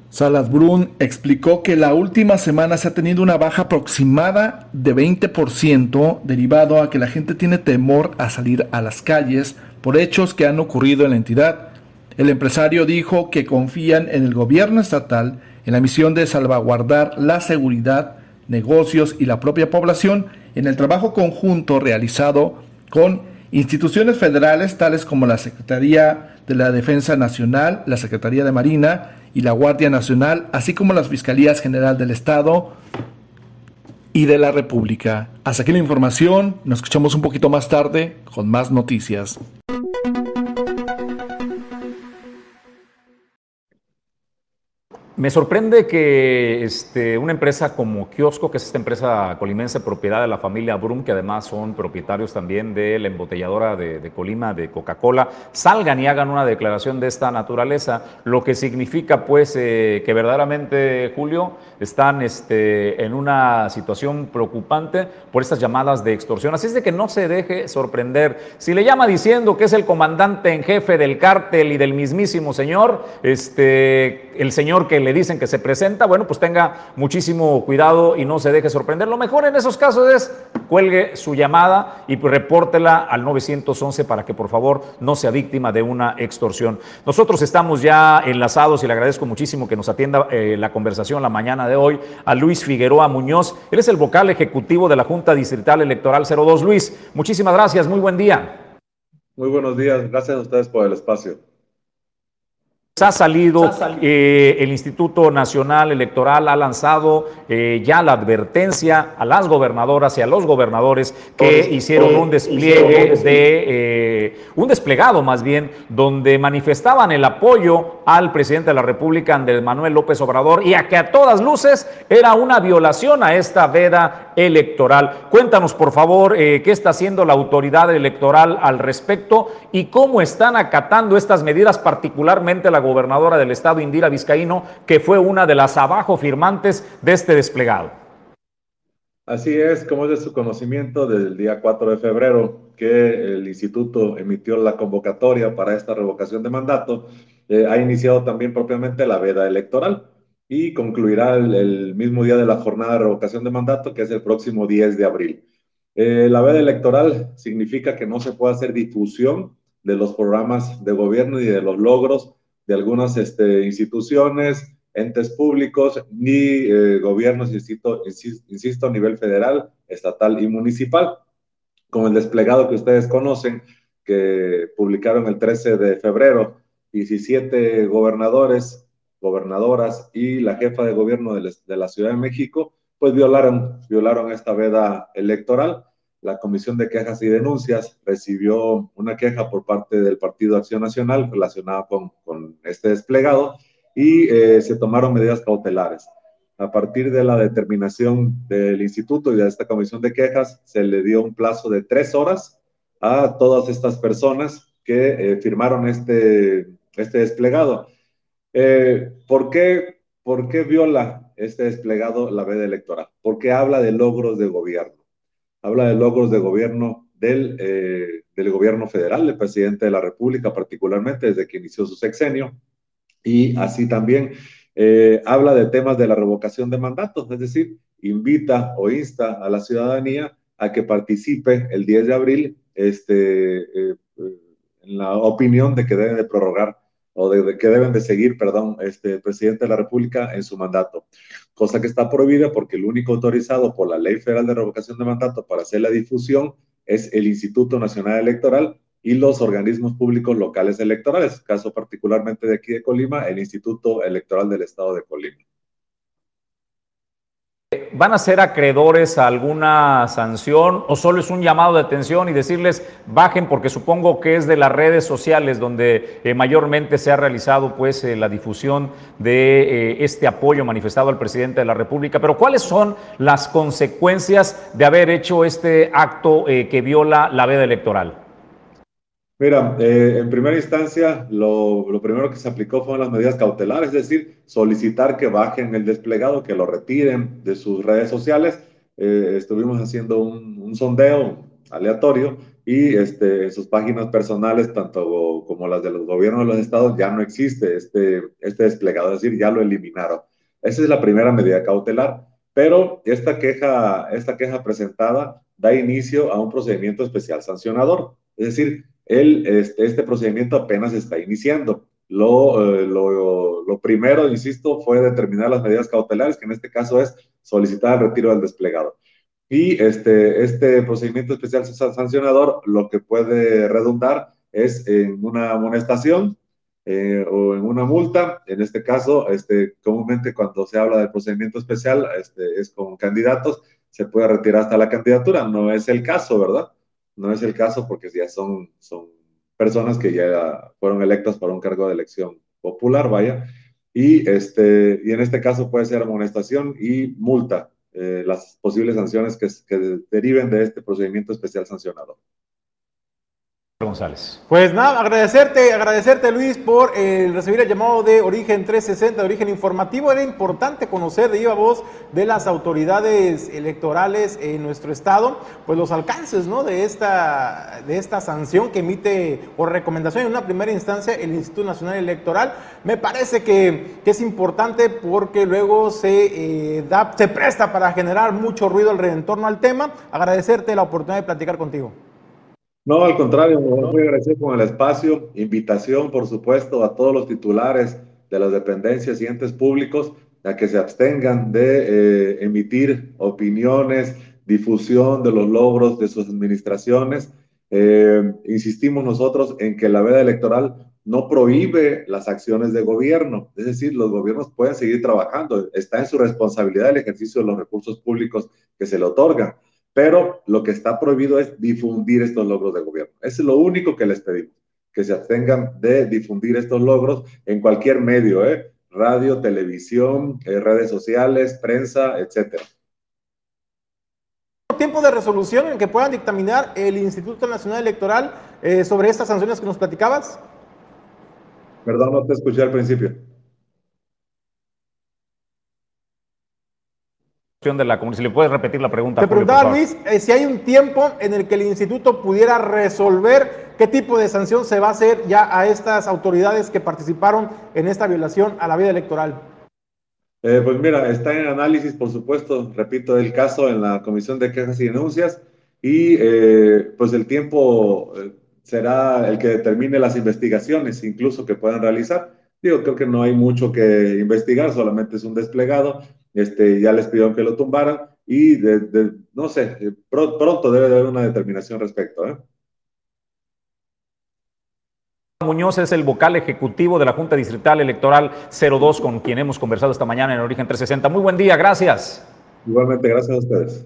Salas Brun explicó que la última semana se ha tenido una baja aproximada de 20% derivado a que la gente tiene temor a salir a las calles por hechos que han ocurrido en la entidad. El empresario dijo que confían en el gobierno estatal en la misión de salvaguardar la seguridad, negocios y la propia población en el trabajo conjunto realizado con instituciones federales tales como la Secretaría de la Defensa Nacional, la Secretaría de Marina, y la Guardia Nacional, así como las Fiscalías General del Estado y de la República. Hasta aquí la información, nos escuchamos un poquito más tarde con más noticias. Me sorprende que este, una empresa como Kiosco, que es esta empresa colimense propiedad de la familia Brum, que además son propietarios también de la embotelladora de, Colima, de Coca-Cola, salgan y hagan una declaración de esta naturaleza, lo que significa pues eh, que verdaderamente, Julio, están este, en una situación preocupante por estas llamadas de extorsión. Así es de que no se deje sorprender. Si le llama diciendo que es el comandante en jefe del cártel y del mismísimo señor, este, el señor que le dicen que se presenta, bueno, pues tenga muchísimo cuidado y no se deje sorprender. Lo mejor en esos casos es cuelgue su llamada y repórtela al 911 para que por favor no sea víctima de una extorsión. Nosotros estamos ya enlazados y le agradezco muchísimo que nos atienda eh, la conversación la mañana de hoy a Luis Figueroa Muñoz. Él es el vocal ejecutivo de la Junta Distrital Electoral 02. Luis, muchísimas gracias, muy buen día. Muy buenos días, gracias a ustedes por el espacio. Ha salido, eh, el Instituto Nacional Electoral ha lanzado eh, ya la advertencia a las gobernadoras y a los gobernadores que hicieron un despliegue de, eh, un desplegado más bien, donde manifestaban el apoyo al presidente de la República, Andrés Manuel López Obrador, y a que a todas luces era una violación a esta veda electoral. Cuéntanos, por favor, qué está haciendo la autoridad electoral al respecto y cómo están acatando estas medidas, particularmente la gobernadora del estado, Indira Vizcaíno, que fue una de las abajo firmantes de este desplegado. Así es, como es de su conocimiento, desde el día 4 de febrero que el instituto emitió la convocatoria para esta revocación de mandato, eh, ha iniciado también propiamente la veda electoral y concluirá el, mismo día de la jornada de revocación de mandato, que es el próximo 10 de abril. Eh, la veda electoral significa que no se puede hacer difusión de los programas de gobierno y de los logros de algunas este, instituciones, entes públicos ni eh, gobiernos, insisto, insisto, a nivel federal, estatal y municipal, como el desplegado que ustedes conocen, que publicaron el 13 de febrero, 17 gobernadores, gobernadoras y la jefa de gobierno de, la Ciudad de México, pues violaron, violaron esta veda electoral la Comisión de Quejas y Denuncias recibió una queja por parte del Partido Acción Nacional relacionada con, este desplegado y eh, se tomaron medidas cautelares. A partir de la determinación del instituto y de esta comisión de quejas, se le dio un plazo de tres horas a todas estas personas que eh, firmaron este, este desplegado. Eh, ¿por, qué, ¿Por qué viola este desplegado la veda electoral? Porque habla de logros de gobierno. Habla de logros de gobierno del, eh, del gobierno federal, del presidente de la República, particularmente desde que inició su sexenio, y así también eh, habla de temas de la revocación de mandatos, es decir, invita o insta a la ciudadanía a que participe el 10 de abril este, eh, en la opinión de que deben de prorrogar o de, que deben de seguir, perdón, este presidente de la República en su mandato, cosa que está prohibida porque el único autorizado por la Ley Federal de Revocación de Mandato para hacer la difusión es el Instituto Nacional Electoral y los organismos públicos locales electorales, caso particularmente de aquí de Colima, el Instituto Electoral del Estado de Colima. ¿Van a ser acreedores a alguna sanción o solo es un llamado de atención y decirles bajen porque supongo que es de las redes sociales donde eh, mayormente se ha realizado pues eh, la difusión de eh, este apoyo manifestado al presidente de la República? Pero ¿cuáles son las consecuencias de haber hecho este acto que viola la veda electoral? Mira, eh, en primera instancia, lo, primero que se aplicó fueron las medidas cautelares, es decir, solicitar que bajen el desplegado, que lo retiren de sus redes sociales. Eh, estuvimos haciendo un, sondeo aleatorio y este, sus páginas personales, tanto como las de los gobiernos de los estados, ya no existe este, este desplegado, es decir, ya lo eliminaron. Esa es la primera medida cautelar, pero esta queja, esta queja presentada da inicio a un procedimiento especial sancionador, es decir, este, este, procedimiento apenas está iniciando. Lo, eh, lo, lo, primero, insisto, fue determinar las medidas cautelares, que en este caso es solicitar el retiro del desplegado. Y este, este procedimiento especial sancionador lo que puede redundar es en una amonestación eh, o en una multa. En este caso, este, comúnmente cuando se habla del procedimiento especial este, es con candidatos, se puede retirar hasta la candidatura. No es el caso, ¿verdad? No es el caso porque ya son, son personas que ya fueron electas para un cargo de elección popular, vaya. Y, este, y en este caso puede ser amonestación y multa, eh, las posibles sanciones que, que deriven de este procedimiento especial sancionador. González. Pues nada, agradecerte, agradecerte Luis por eh, recibir el llamado de Origen 360, de Origen Informativo. Era importante conocer de viva voz de las autoridades electorales en nuestro estado, pues los alcances ¿no? de, esta, de esta sanción que emite por recomendación en una primera instancia el Instituto Nacional Electoral. Me parece que, es importante porque luego se, eh, da, se presta para generar mucho ruido en torno al tema. Agradecerte la oportunidad de platicar contigo. No, al contrario, muy agradecido con el espacio. Invitación, por supuesto, a todos los titulares de las dependencias y entes públicos a que se abstengan de eh, emitir opiniones, difusión de los logros de sus administraciones. Eh, insistimos nosotros en que la veda electoral no prohíbe las acciones de gobierno, es decir, los gobiernos pueden seguir trabajando, está en su responsabilidad el ejercicio de los recursos públicos que se le otorgan pero lo que está prohibido es difundir estos logros de gobierno. Eso es lo único que les pedimos, que se abstengan de difundir estos logros en cualquier medio, ¿eh? radio, televisión, eh, redes sociales, prensa, etcétera. ¿Tiempo de resolución en que puedan dictaminar el Instituto Nacional Electoral eh, sobre estas sanciones que nos platicabas? Perdón, no te escuché al principio. De la Si le puedes repetir la pregunta. Te preguntaba, Luis, eh, si hay un tiempo en el que el instituto pudiera resolver qué tipo de sanción se va a hacer ya a estas autoridades que participaron en esta violación a la vida electoral. Eh, pues mira, está en análisis, por supuesto, repito, el caso en la Comisión de Quejas y Denuncias y eh, pues el tiempo será el que determine las investigaciones incluso que puedan realizar. Digo, creo que no hay mucho que investigar, solamente es un desplegado este, ya les pidieron que lo tumbaran y no sé, eh, pronto debe haber una determinación respecto. ¿eh? Muñoz es el vocal ejecutivo de la Junta Distrital Electoral 02 con quien hemos conversado esta mañana en Origen 360. Muy buen día, gracias. Igualmente, gracias a ustedes.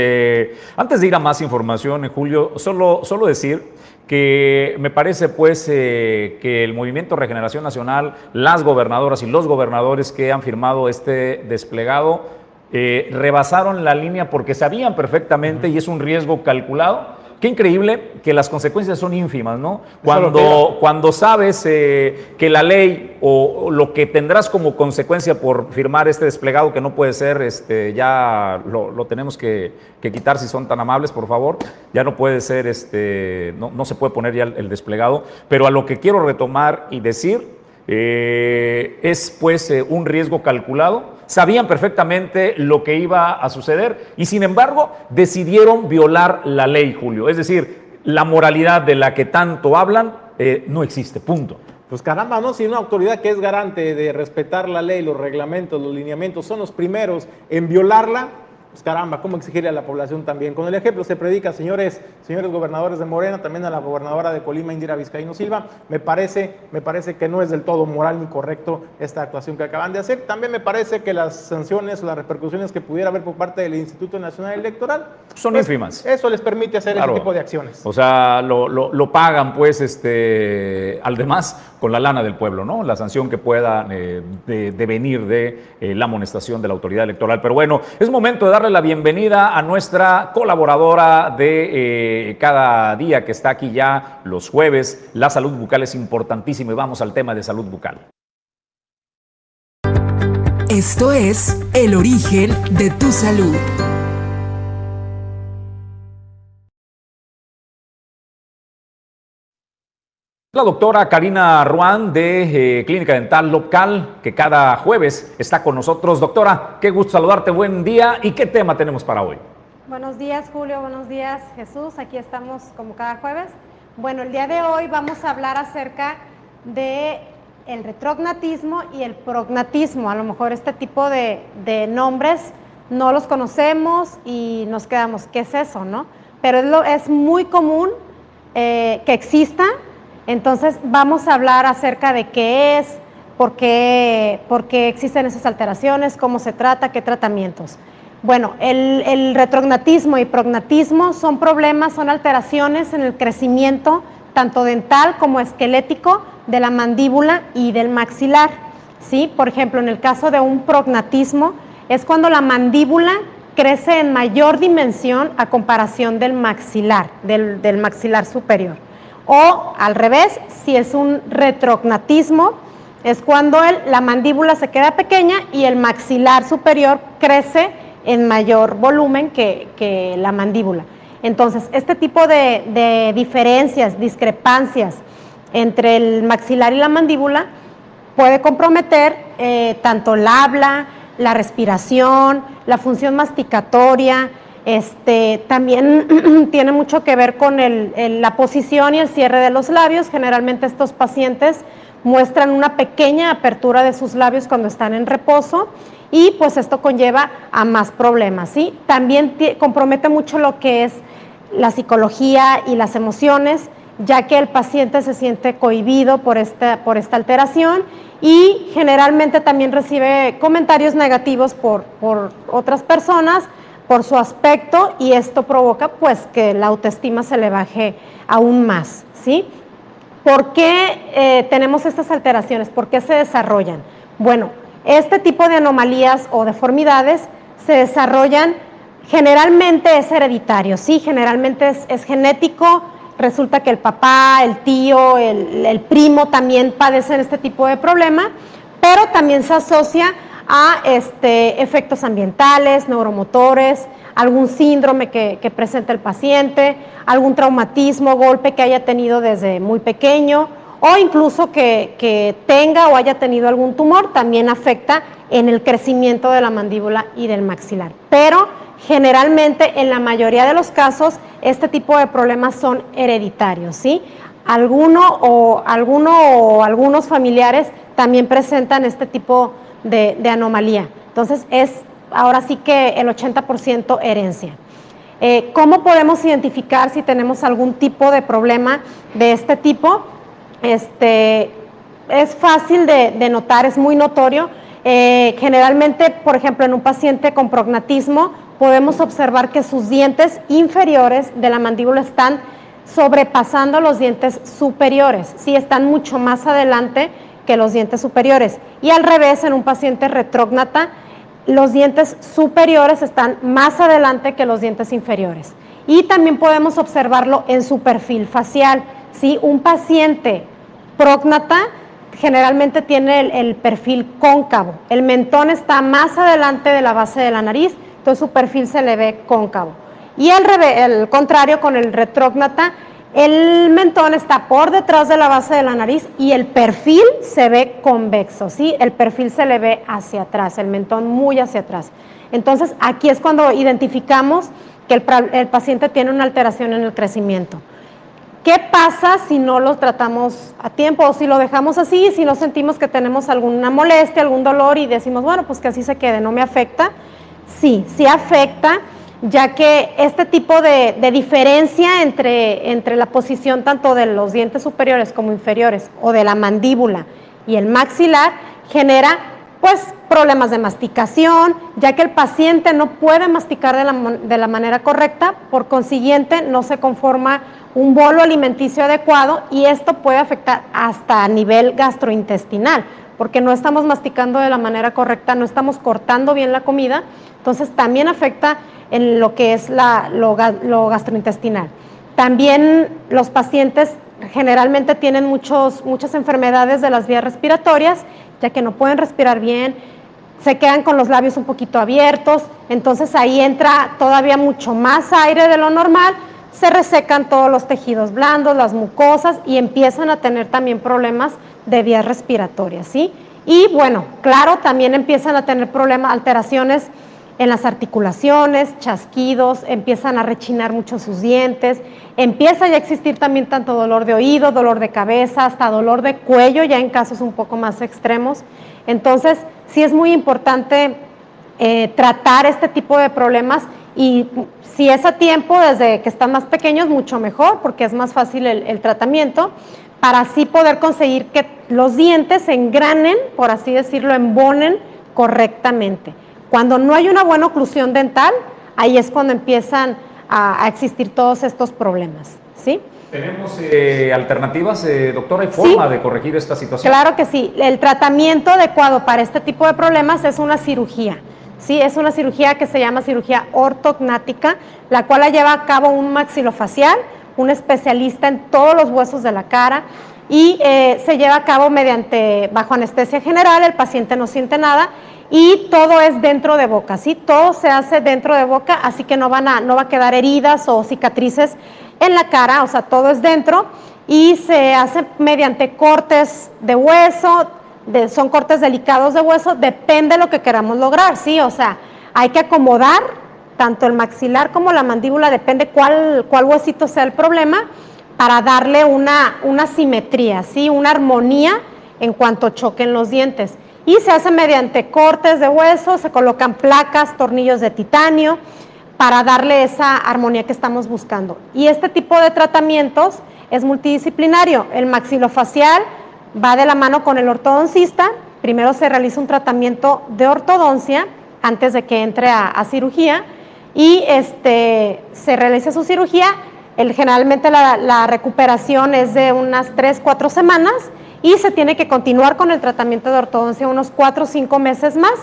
Eh, antes de ir a más información, Julio, solo, solo decir que me parece pues eh, que el Movimiento Regeneración Nacional, las gobernadoras y los gobernadores que han firmado este desplegado, eh, rebasaron la línea porque sabían perfectamente, y es un riesgo calculado, Qué increíble que las consecuencias son ínfimas, ¿no? Cuando, cuando sabes eh, que la ley o, lo que tendrás como consecuencia por firmar este desplegado, que no puede ser, este, ya lo, tenemos que, quitar si son tan amables, por favor, ya no puede ser, este, no, no se puede poner ya el, desplegado, pero a lo que quiero retomar y decir eh, es pues eh, un riesgo calculado sabían perfectamente lo que iba a suceder y sin embargo decidieron violar la ley, Julio. Es decir, la moralidad de la que tanto hablan eh, no existe, punto. Pues caramba, ¿no? Si una autoridad que es garante de respetar la ley, los reglamentos, los lineamientos, son los primeros en violarla, pues caramba, ¿cómo exigirle a la población también? Con el ejemplo se predica, señores, señores gobernadores de Morena, también a la gobernadora de Colima, Indira Vizcaíno Silva, me parece, me parece que no es del todo moral ni correcto esta actuación que acaban de hacer. También me parece que las sanciones o las repercusiones que pudiera haber por parte del Instituto Nacional Electoral son pues, ínfimas. Eso les permite hacer ese tipo de acciones. O sea, lo, pagan pues este al demás con la lana del pueblo, ¿no? La sanción que pueda eh, devenir de, eh, la amonestación de la autoridad electoral. Pero bueno, es momento de darle la bienvenida a nuestra colaboradora de eh, cada día que está aquí ya los jueves. La salud bucal es importantísima y vamos al tema de salud bucal. Esto es El origen de tu salud. La doctora Karina Ruan de eh, Clínica Dental Local, que cada jueves está con nosotros. Doctora, qué gusto saludarte, buen día. ¿Y qué tema tenemos para hoy? Buenos días, Julio. Buenos días, Jesús. Aquí estamos como cada jueves. Bueno, el día de hoy vamos a hablar acerca de el retrognatismo y el prognatismo. A lo mejor este tipo de, nombres no los conocemos y nos quedamos, ¿qué es eso, no? Pero es, lo, es muy común eh, que exista entonces vamos a hablar acerca de qué es, por qué, existen esas alteraciones, cómo se trata, qué tratamientos. Bueno, el, retrognatismo y prognatismo son problemas, son alteraciones en el crecimiento tanto dental como esquelético de la mandíbula y del maxilar. ¿sí? Por ejemplo, en el caso de un prognatismo es cuando la mandíbula crece en mayor dimensión a comparación del maxilar, del maxilar superior. O al revés, si es un retrognatismo, es cuando la mandíbula se queda pequeña y el maxilar superior crece en mayor volumen que, la mandíbula. Entonces, este tipo de, diferencias, discrepancias entre el maxilar y la mandíbula puede comprometer eh, tanto el habla, la respiración, la función masticatoria, este, también tiene mucho que ver con la posición y el cierre de los labios. Generalmente estos pacientes muestran una pequeña apertura de sus labios cuando están en reposo y pues esto conlleva a más problemas. ¿sí? También compromete mucho lo que es la psicología y las emociones, ya que el paciente se siente cohibido por esta, alteración y generalmente también recibe comentarios negativos por, por otras personas por su aspecto y esto provoca pues que la autoestima se le baje aún más, ¿sí? ¿Por qué eh, tenemos estas alteraciones? ¿Por qué se desarrollan? Bueno, este tipo de anomalías o deformidades se desarrollan, generalmente es hereditario, ¿sí? Generalmente es, genético, resulta que el papá, el tío, el, el primo también padecen este tipo de problema, pero también se asocia a este, efectos ambientales, neuromotores, algún síndrome que, presenta el paciente, algún traumatismo, golpe que haya tenido desde muy pequeño o incluso que, tenga o haya tenido algún tumor, también afecta en el crecimiento de la mandíbula y del maxilar. Pero generalmente en la mayoría de los casos este tipo de problemas son hereditarios, ¿sí? Alguno o, alguno o algunos familiares también presentan este tipo de de, anomalía. Entonces es ahora sí que el 80% herencia. Eh, ¿Cómo podemos identificar si tenemos algún tipo de problema de este tipo? Este, es fácil de, notar, es muy notorio. Eh, generalmente, por ejemplo, en un paciente con prognatismo, podemos observar que sus dientes inferiores de la mandíbula están sobrepasando los dientes superiores, sí, están mucho más adelante que los dientes superiores. Y al revés, en un paciente retrógnata, los dientes superiores están más adelante que los dientes inferiores. y también podemos observarlo en su perfil facial. ¿sí? Un paciente prógnata generalmente tiene el, perfil cóncavo. El mentón está más adelante de la base de la nariz, entonces su perfil se le ve cóncavo. Y al el contrario con el retrógnata, el mentón está por detrás de la base de la nariz y el perfil se ve convexo, ¿sí? El perfil se le ve hacia atrás, el mentón muy hacia atrás. Entonces, aquí es cuando identificamos que el, paciente tiene una alteración en el crecimiento. ¿Qué pasa si no lo tratamos a tiempo o si lo dejamos así, si no sentimos que tenemos alguna molestia, algún dolor y decimos, bueno, pues que así se quede, no me afecta? Sí, sí afecta, ya que este tipo de, diferencia entre, entre la posición tanto de los dientes superiores como inferiores o de la mandíbula y el maxilar genera pues problemas de masticación, ya que el paciente no puede masticar de la, de la manera correcta, por consiguiente no se conforma un bolo alimenticio adecuado y esto puede afectar hasta a nivel gastrointestinal, porque no estamos masticando de la manera correcta, no estamos cortando bien la comida, entonces también afecta en lo que es la, lo, gastrointestinal. También los pacientes generalmente tienen muchos, muchas enfermedades de las vías respiratorias, ya que no pueden respirar bien, se quedan con los labios un poquito abiertos, entonces ahí entra todavía mucho más aire de lo normal, se resecan todos los tejidos blandos, las mucosas y empiezan a tener también problemas de vías respiratorias, ¿sí? Y bueno, claro, también empiezan a tener problemas, alteraciones en las articulaciones, chasquidos, empiezan a rechinar mucho sus dientes, empieza ya a existir también tanto dolor de oído, dolor de cabeza, hasta dolor de cuello, ya en casos un poco más extremos. Entonces, sí es muy importante eh, tratar este tipo de problemas y si es a tiempo, desde que están más pequeños, mucho mejor, porque es más fácil el, tratamiento, para así poder conseguir que los dientes se engranen, por así decirlo, embonen correctamente. Cuando no hay una buena oclusión dental, ahí es cuando empiezan a, existir todos estos problemas. ¿sí? ¿Tenemos eh, alternativas, eh, doctora? ¿Hay forma de corregir esta situación? Claro que sí. El tratamiento adecuado para este tipo de problemas es una cirugía. ¿Sí? Es una cirugía que se llama cirugía ortognática, la cual la lleva a cabo un maxilofacial, un especialista en todos los huesos de la cara y eh, se lleva a cabo mediante bajo anestesia general, el paciente no siente nada y todo es dentro de boca, ¿sí? Todo se hace dentro de boca, así que no, van a, no va a quedar heridas o cicatrices en la cara, o sea, todo es dentro y se hace mediante cortes de hueso, son cortes delicados de hueso, depende de lo que queramos lograr, ¿sí? O sea, hay que acomodar tanto el maxilar como la mandíbula, depende cuál, cuál huesito sea el problema, para darle una, una simetría, ¿sí? Una armonía en cuanto choquen los dientes. Y se hace mediante cortes de hueso, se colocan placas, tornillos de titanio, para darle esa armonía que estamos buscando. Y este tipo de tratamientos es multidisciplinario. El maxilofacial va de la mano con el ortodoncista. Primero se realiza un tratamiento de ortodoncia antes de que entre a, cirugía y este, se realiza su cirugía. El, generalmente la, recuperación es de unas 3, 4 semanas y se tiene que continuar con el tratamiento de ortodoncia unos 4 o 5 meses más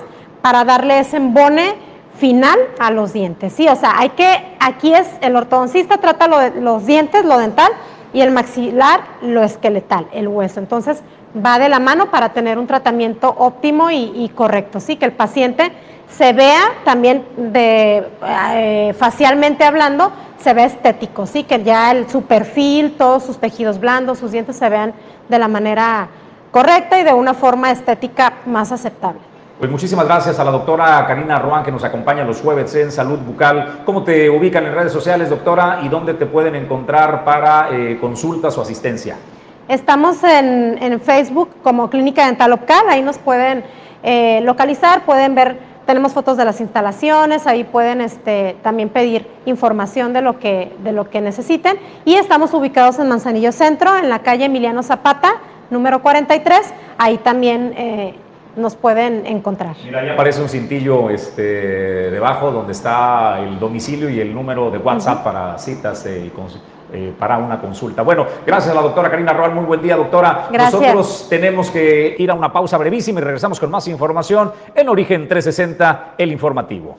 para darle ese embone final a los dientes. Sí, o sea, hay que, aquí es, el ortodoncista trata los dientes, lo dental, y el maxilar lo esqueletal, el hueso. Entonces va de la mano para tener un tratamiento óptimo y, correcto, ¿sí? Que el paciente se vea también de, eh, facialmente hablando, se ve estético, ¿sí? Que ya el, su perfil, todos sus tejidos blandos, sus dientes se vean de la manera correcta y de una forma estética más aceptable. Pues muchísimas gracias a la doctora Karina Roan que nos acompaña los jueves en Salud Bucal. ¿Cómo te ubican en redes sociales, doctora? ¿Y dónde te pueden encontrar para eh, consultas o asistencia? Estamos en, Facebook como Clínica Dental Opcal, ahí nos pueden eh, localizar, pueden ver, tenemos fotos de las instalaciones, ahí pueden este, también pedir información de lo, que, de lo que necesiten. Y estamos ubicados en Manzanillo Centro, en la calle Emiliano Zapata, número 43, ahí también... Eh, nos pueden encontrar. Mira, ahí aparece un cintillo este, debajo donde está el domicilio y el número de WhatsApp para citas eh, eh, para una consulta. Bueno, gracias a la doctora Karina Roal, muy buen día, doctora. Gracias. Nosotros tenemos que ir a una pausa brevísima y regresamos con más información en Origen 360, el informativo.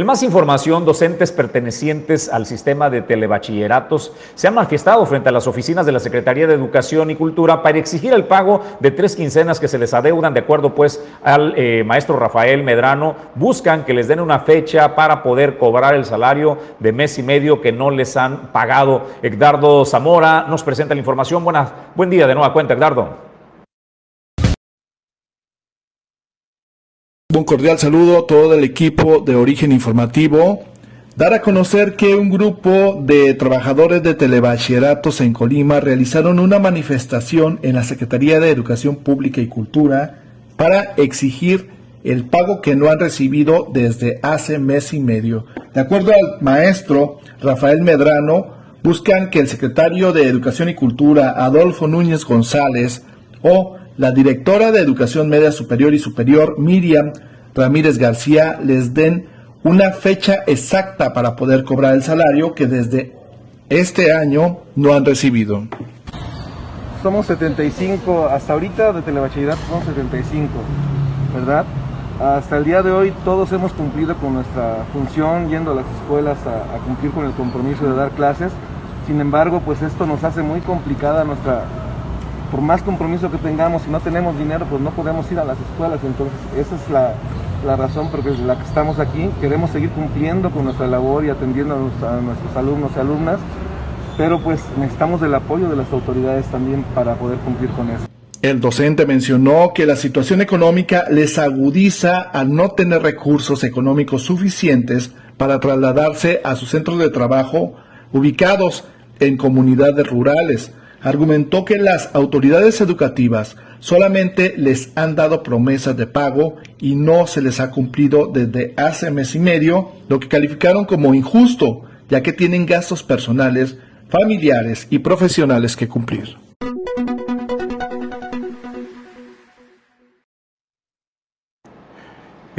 En más información, docentes pertenecientes al sistema de telebachilleratos se han manifestado frente a las oficinas de la Secretaría de Educación y Cultura para exigir el pago de tres quincenas que se les adeudan de acuerdo pues al eh, maestro Rafael Medrano. Buscan que les den una fecha para poder cobrar el salario de mes y medio que no les han pagado. Edgardo Zamora nos presenta la información. Buenas, buen día de nueva cuenta, Edgardo. Un cordial saludo a todo el equipo de Origen Informativo. Dar a conocer que un grupo de trabajadores de telebachilleratos en Colima realizaron una manifestación en la Secretaría de Educación Pública y Cultura para exigir el pago que no han recibido desde hace mes y medio. De acuerdo al maestro Rafael Medrano, buscan que el secretario de Educación y Cultura, Adolfo Núñez González, o la directora de Educación Media Superior y Superior, Miriam Ramírez García, les den una fecha exacta para poder cobrar el salario que desde este año no han recibido. Somos 75, hasta ahorita de telebachillerato somos 75, ¿verdad? Hasta el día de hoy todos hemos cumplido con nuestra función yendo a las escuelas a, a cumplir con el compromiso de dar clases. Sin embargo, pues esto nos hace muy complicada nuestra, por más compromiso que tengamos, si no tenemos dinero, pues no podemos ir a las escuelas. Entonces, esa es la, la razón por la que estamos aquí. Queremos seguir cumpliendo con nuestra labor y atendiendo a, nuestros alumnos y alumnas, pero pues necesitamos del apoyo de las autoridades también para poder cumplir con eso. El docente mencionó que la situación económica les agudiza al no tener recursos económicos suficientes para trasladarse a sus centros de trabajo ubicados en comunidades rurales, argumentó que las autoridades educativas solamente les han dado promesas de pago y no se les ha cumplido desde hace mes y medio, lo que calificaron como injusto, ya que tienen gastos personales, familiares y profesionales que cumplir.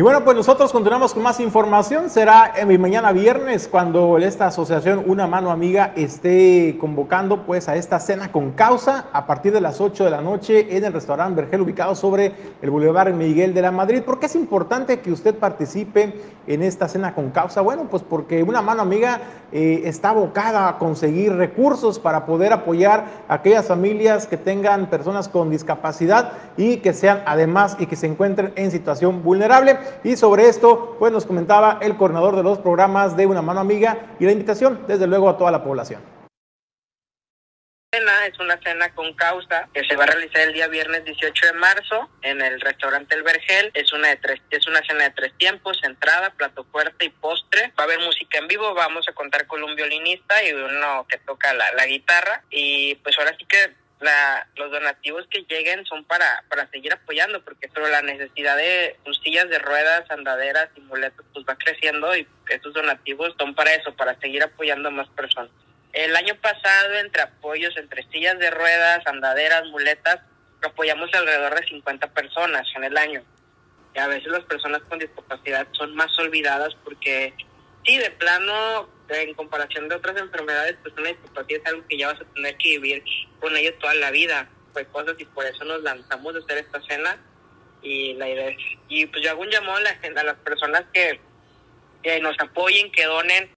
Y bueno, pues nosotros continuamos con más información. Será en mañana viernes cuando esta asociación Una Mano Amiga esté convocando pues a esta cena con causa a partir de las 8 de la noche en el restaurante Vergel ubicado sobre el Boulevard Miguel de la Madrid. ¿Por qué es importante que usted participe en esta cena con causa? Bueno, pues porque Una Mano Amiga eh, está abocada a conseguir recursos para poder apoyar a aquellas familias que tengan personas con discapacidad y que sean además y que se encuentren en situación vulnerable. Y sobre esto, pues nos comentaba el coordinador de los programas de Una Mano Amiga y la invitación, desde luego, a toda la población es una cena con causa que se va a realizar el día viernes 18 de marzo en el restaurante El Vergel. Es una de tres, es una cena de tres tiempos, entrada, plato fuerte y postre. Va a haber música en vivo, vamos a contar con un violinista y uno que toca la, la guitarra. Y pues ahora sí que la, los donativos que lleguen son para, para seguir apoyando, porque pero la necesidad de sillas de ruedas, andaderas y muletas pues va creciendo y estos donativos son para eso, para seguir apoyando a más personas. El año pasado, entre apoyos, entre sillas de ruedas, andaderas, muletas, apoyamos alrededor de 50 personas en el año. Y a veces las personas con discapacidad son más olvidadas porque, sí, de plano, en comparación de otras enfermedades, pues una discapacidad es algo que ya vas a tener que vivir con ello toda la vida. Pues cosas y por eso nos lanzamos a hacer esta cena. Y la idea es, y pues yo hago un llamado a, la, a las personas que, que nos apoyen, que donen.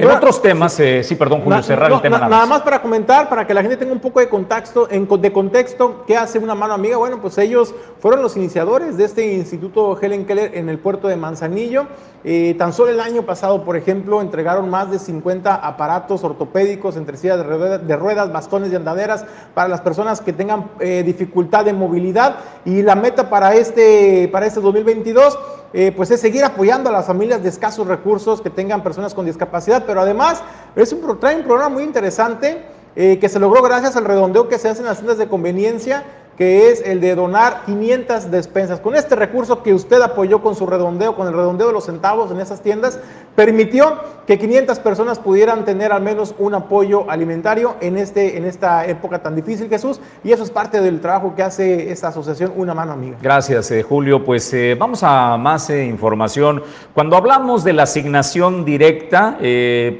En otros temas, eh, sí, perdón, Julio, cerrar el tema. nada, más. para comentar, para que la gente tenga un poco de contexto, en, de contexto, ¿qué hace una mano amiga? Bueno, pues ellos fueron los iniciadores de este Instituto Helen Keller en el puerto de Manzanillo. Eh, tan solo el año pasado, por ejemplo, entregaron más de 50 aparatos ortopédicos entre sillas de ruedas, bastones y andaderas para las personas que tengan eh, dificultad de movilidad. Y la meta para este, para este 2022 eh, pues es seguir apoyando a las familias de escasos recursos que tengan personas con discapacidad, pero además es un, trae un programa muy interesante eh, que se logró gracias al redondeo que se hace en las tiendas de conveniencia, que es el de donar 500 despensas. Con este recurso que usted apoyó con su redondeo, con el redondeo de los centavos en esas tiendas, permitió que 500 personas pudieran tener al menos un apoyo alimentario en, este, en esta época tan difícil, Jesús, y eso es parte del trabajo que hace esta asociación Una Mano Amiga. Gracias, eh, Julio. Pues eh, vamos a más eh, información. Cuando hablamos de la asignación directa,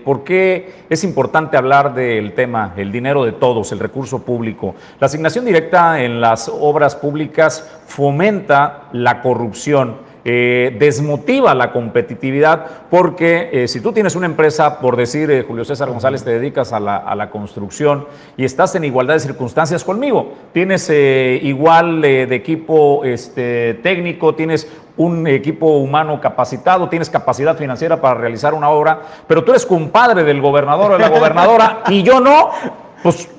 ¿por qué es importante hablar del tema, el dinero de todos, el recurso público? La asignación directa en las obras públicas fomenta la corrupción eh, desmotiva la competitividad porque eh, si tú tienes una empresa, por decir, eh, Julio César González, te dedicas a la, construcción y estás en igualdad de circunstancias conmigo, tienes igual de equipo este, técnico, tienes un equipo humano capacitado, tienes capacidad financiera para realizar una obra, pero tú eres compadre del gobernador o de la gobernadora y yo no, pues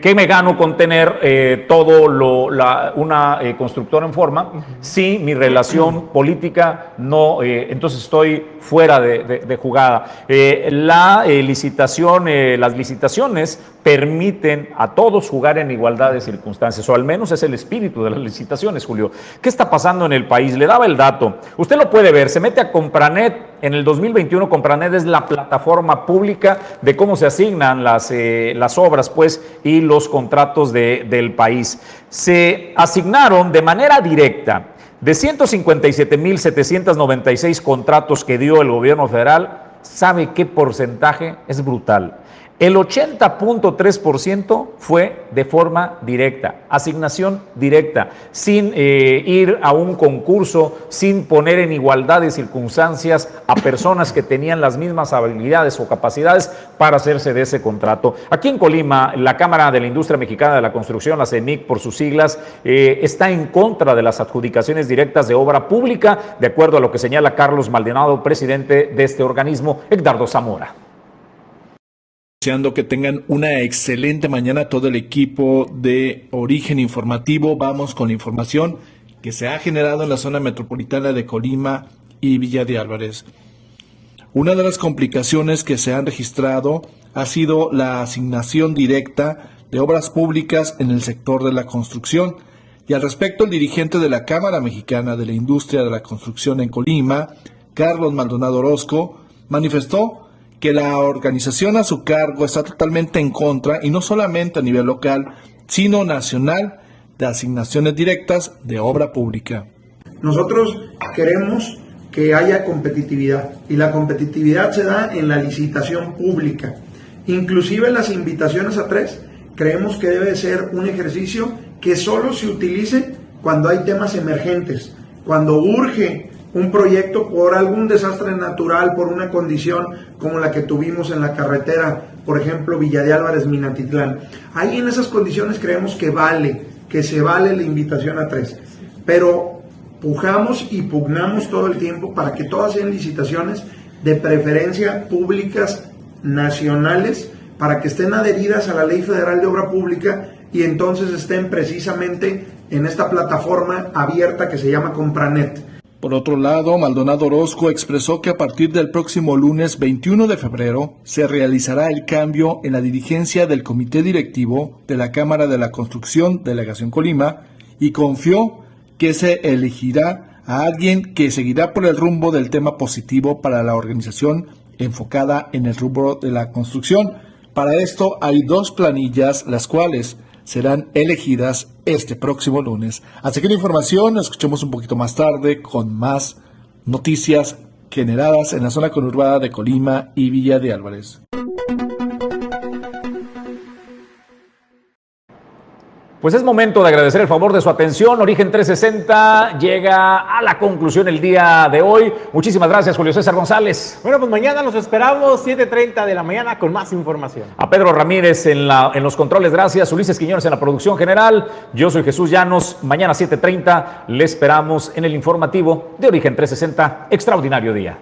¿qué me gano con tener eh, todo lo, la, una eh, constructora en forma si mi relación política no, eh, entonces estoy fuera de, jugada? la licitación, las licitaciones permiten a todos jugar en igualdad de circunstancias, o al menos es el espíritu de las licitaciones, Julio. ¿Qué está pasando en el país? Le daba el dato. Usted lo puede ver, se mete a Compranet. En el 2021 Compranet es la plataforma pública de cómo se asignan las, eh, las obras pues, y los contratos del país. Se asignaron de manera directa de 157.796 contratos que dio el gobierno federal, ¿sabe qué porcentaje? Es brutal. El 80.3% fue de forma directa, asignación directa, sin eh, ir a un concurso, sin poner en igualdad de circunstancias a personas que tenían las mismas habilidades o capacidades para hacerse de ese contrato. Aquí en Colima, la Cámara de la Industria Mexicana de la Construcción, la CEMIC por sus siglas, eh, está en contra de las adjudicaciones directas de obra pública, de acuerdo a lo que señala Carlos Maldonado, presidente de este organismo, Edgardo Zamora. Deseando que tengan una excelente mañana todo el equipo de Origen Informativo. Vamos con la información que se ha generado en la zona metropolitana de Colima y Villa de Álvarez. Una de las complicaciones que se han registrado ha sido la asignación directa de obras públicas en el sector de la construcción. Y al respecto, el dirigente de la Cámara Mexicana de la Industria de la Construcción en Colima, Carlos Maldonado Orozco, manifestó que la organización a su cargo está totalmente en contra, y no solamente a nivel local, sino nacional, de asignaciones directas de obra pública. Nosotros queremos que haya competitividad y la competitividad se da en la licitación pública. Inclusive las invitaciones a tres, creemos que debe ser un ejercicio que solo se utilice cuando hay temas emergentes, cuando urge un proyecto por algún desastre natural, por una condición como la que tuvimos en la carretera, por ejemplo, Villa de Álvarez, Minatitlán. Ahí en esas condiciones creemos que vale, que se vale la invitación a tres. Pero pujamos y pugnamos todo el tiempo para que todas sean licitaciones de preferencia públicas nacionales, para que estén adheridas a la Ley Federal de Obra Pública y entonces estén precisamente en esta plataforma abierta que se llama Compranet. Por otro lado, Maldonado Orozco expresó que a partir del próximo lunes 21 de febrero se realizará el cambio en la dirigencia del comité directivo de la Cámara de la Construcción Delegación Colima y confió que se elegirá a alguien que seguirá por el rumbo del tema positivo para la organización enfocada en el rubro de la construcción. Para esto hay dos planillas, las cuales serán elegidas este próximo lunes. Así que la información escuchemos un poquito más tarde con más noticias generadas en la zona conurbada de Colima y Villa de Álvarez. Pues es momento de agradecer el favor de su atención. Origen 360 llega a la conclusión el día de hoy. Muchísimas gracias, Julio César González. Bueno, pues mañana los esperamos, 7.30 de la mañana, con más información. A Pedro Ramírez en, la, en los controles, gracias. Ulises Quiñones en la producción general. Yo soy Jesús Llanos. Mañana 7.30 le esperamos en el informativo de Origen 360. Extraordinario día.